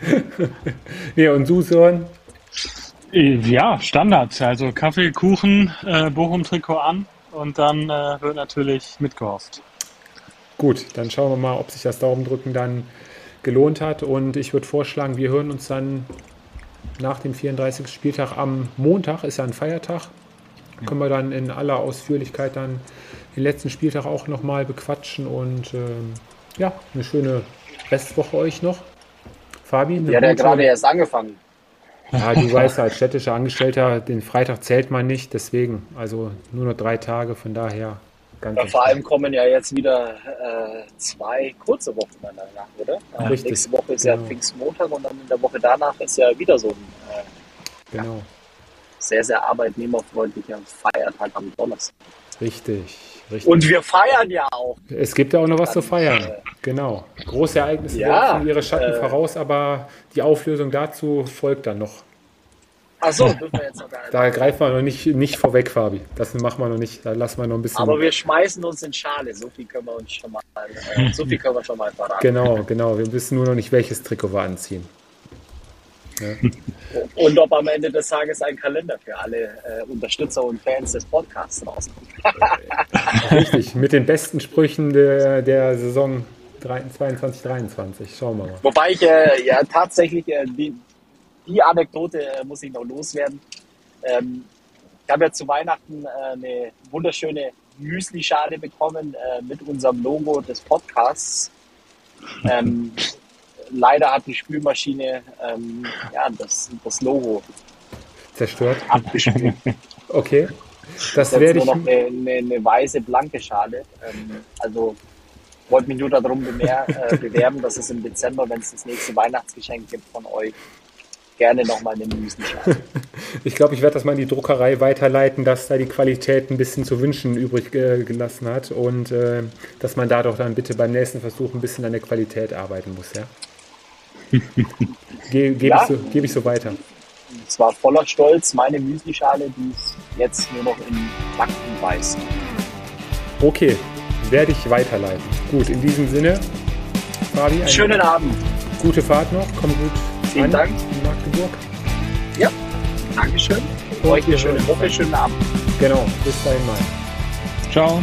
ja, und Susan, ja, Standard. Also Kaffee, Kuchen, äh, Bochum-Trikot an und dann äh, wird natürlich mitgehofft. Gut, dann schauen wir mal, ob sich das Daumendrücken dann gelohnt hat. Und ich würde vorschlagen, wir hören uns dann nach dem 34. Spieltag am Montag, ist ja ein Feiertag. Ja. Können wir dann in aller Ausführlichkeit dann den letzten Spieltag auch nochmal bequatschen und ähm, ja, eine schöne Restwoche euch noch. Fabi? Ja, der hat gerade erst angefangen. Ja, du weißt, als städtischer Angestellter, den Freitag zählt man nicht, deswegen, also nur noch drei Tage, von daher ganz ja, Vor allem kommen ja jetzt wieder äh, zwei kurze Wochen danach, oder? Äh, Richtig. Nächste Woche ist genau. ja Pfingstmontag und dann in der Woche danach ist ja wieder so ein. Äh, genau. sehr, sehr arbeitnehmerfreundlicher Feiertag am Donnerstag. Richtig, richtig. Und wir feiern ja auch. Es gibt ja auch noch was zu feiern. Äh, genau. Große Ereignisse ja, werfen ihre Schatten äh, voraus, aber die Auflösung dazu folgt dann noch. Achso, dürfen wir jetzt noch gar nicht. Da greifen wir noch nicht, nicht vorweg, Fabi. Das machen wir noch nicht. Da lassen wir noch ein bisschen. Aber wir schmeißen uns in Schale. So viel können wir uns schon mal, äh, so viel können wir schon mal verraten. Genau, genau. Wir wissen nur noch nicht, welches Trikot wir anziehen. Ja. Und ob am Ende des Tages ein Kalender für alle äh, Unterstützer und Fans des Podcasts rauskommt. Richtig, mit den besten Sprüchen der, der Saison 22, 23. Schauen wir mal. Wobei ich äh, ja tatsächlich äh, die, die Anekdote äh, muss ich noch loswerden. Ähm, ich habe ja zu Weihnachten äh, eine wunderschöne Müsli-Schale bekommen äh, mit unserem Logo des Podcasts. Ähm, leider hat die Spülmaschine ähm, ja, das, das Logo zerstört. Abgespült. okay. Das, das werde ich. noch eine, eine, eine, weiße, blanke Schale. Ähm, also wollte mich nur darum bemer, äh, bewerben, dass es im Dezember, wenn es das nächste Weihnachtsgeschenk gibt von euch, gerne nochmal eine Müsli-Schale. ich glaube, ich werde das mal in die Druckerei weiterleiten, dass da die Qualität ein bisschen zu wünschen übrig äh, gelassen hat und äh, dass man da doch dann bitte beim nächsten Versuch ein bisschen an der Qualität arbeiten muss, ja? Ge Gebe ja. ich, so, geb ich so weiter. Es war voller Stolz meine Müslischale, die ist jetzt nur noch in Backen weiß. Okay, werde ich weiterleiten. Gut, in diesem Sinne, Fabi, schönen Abend. Gute Fahrt noch, komm gut Vielen an Dank. in Magdeburg. Ja, Dankeschön. Und euch eine schöne Woche, schönen Abend. Genau, bis dahin mal. Ciao.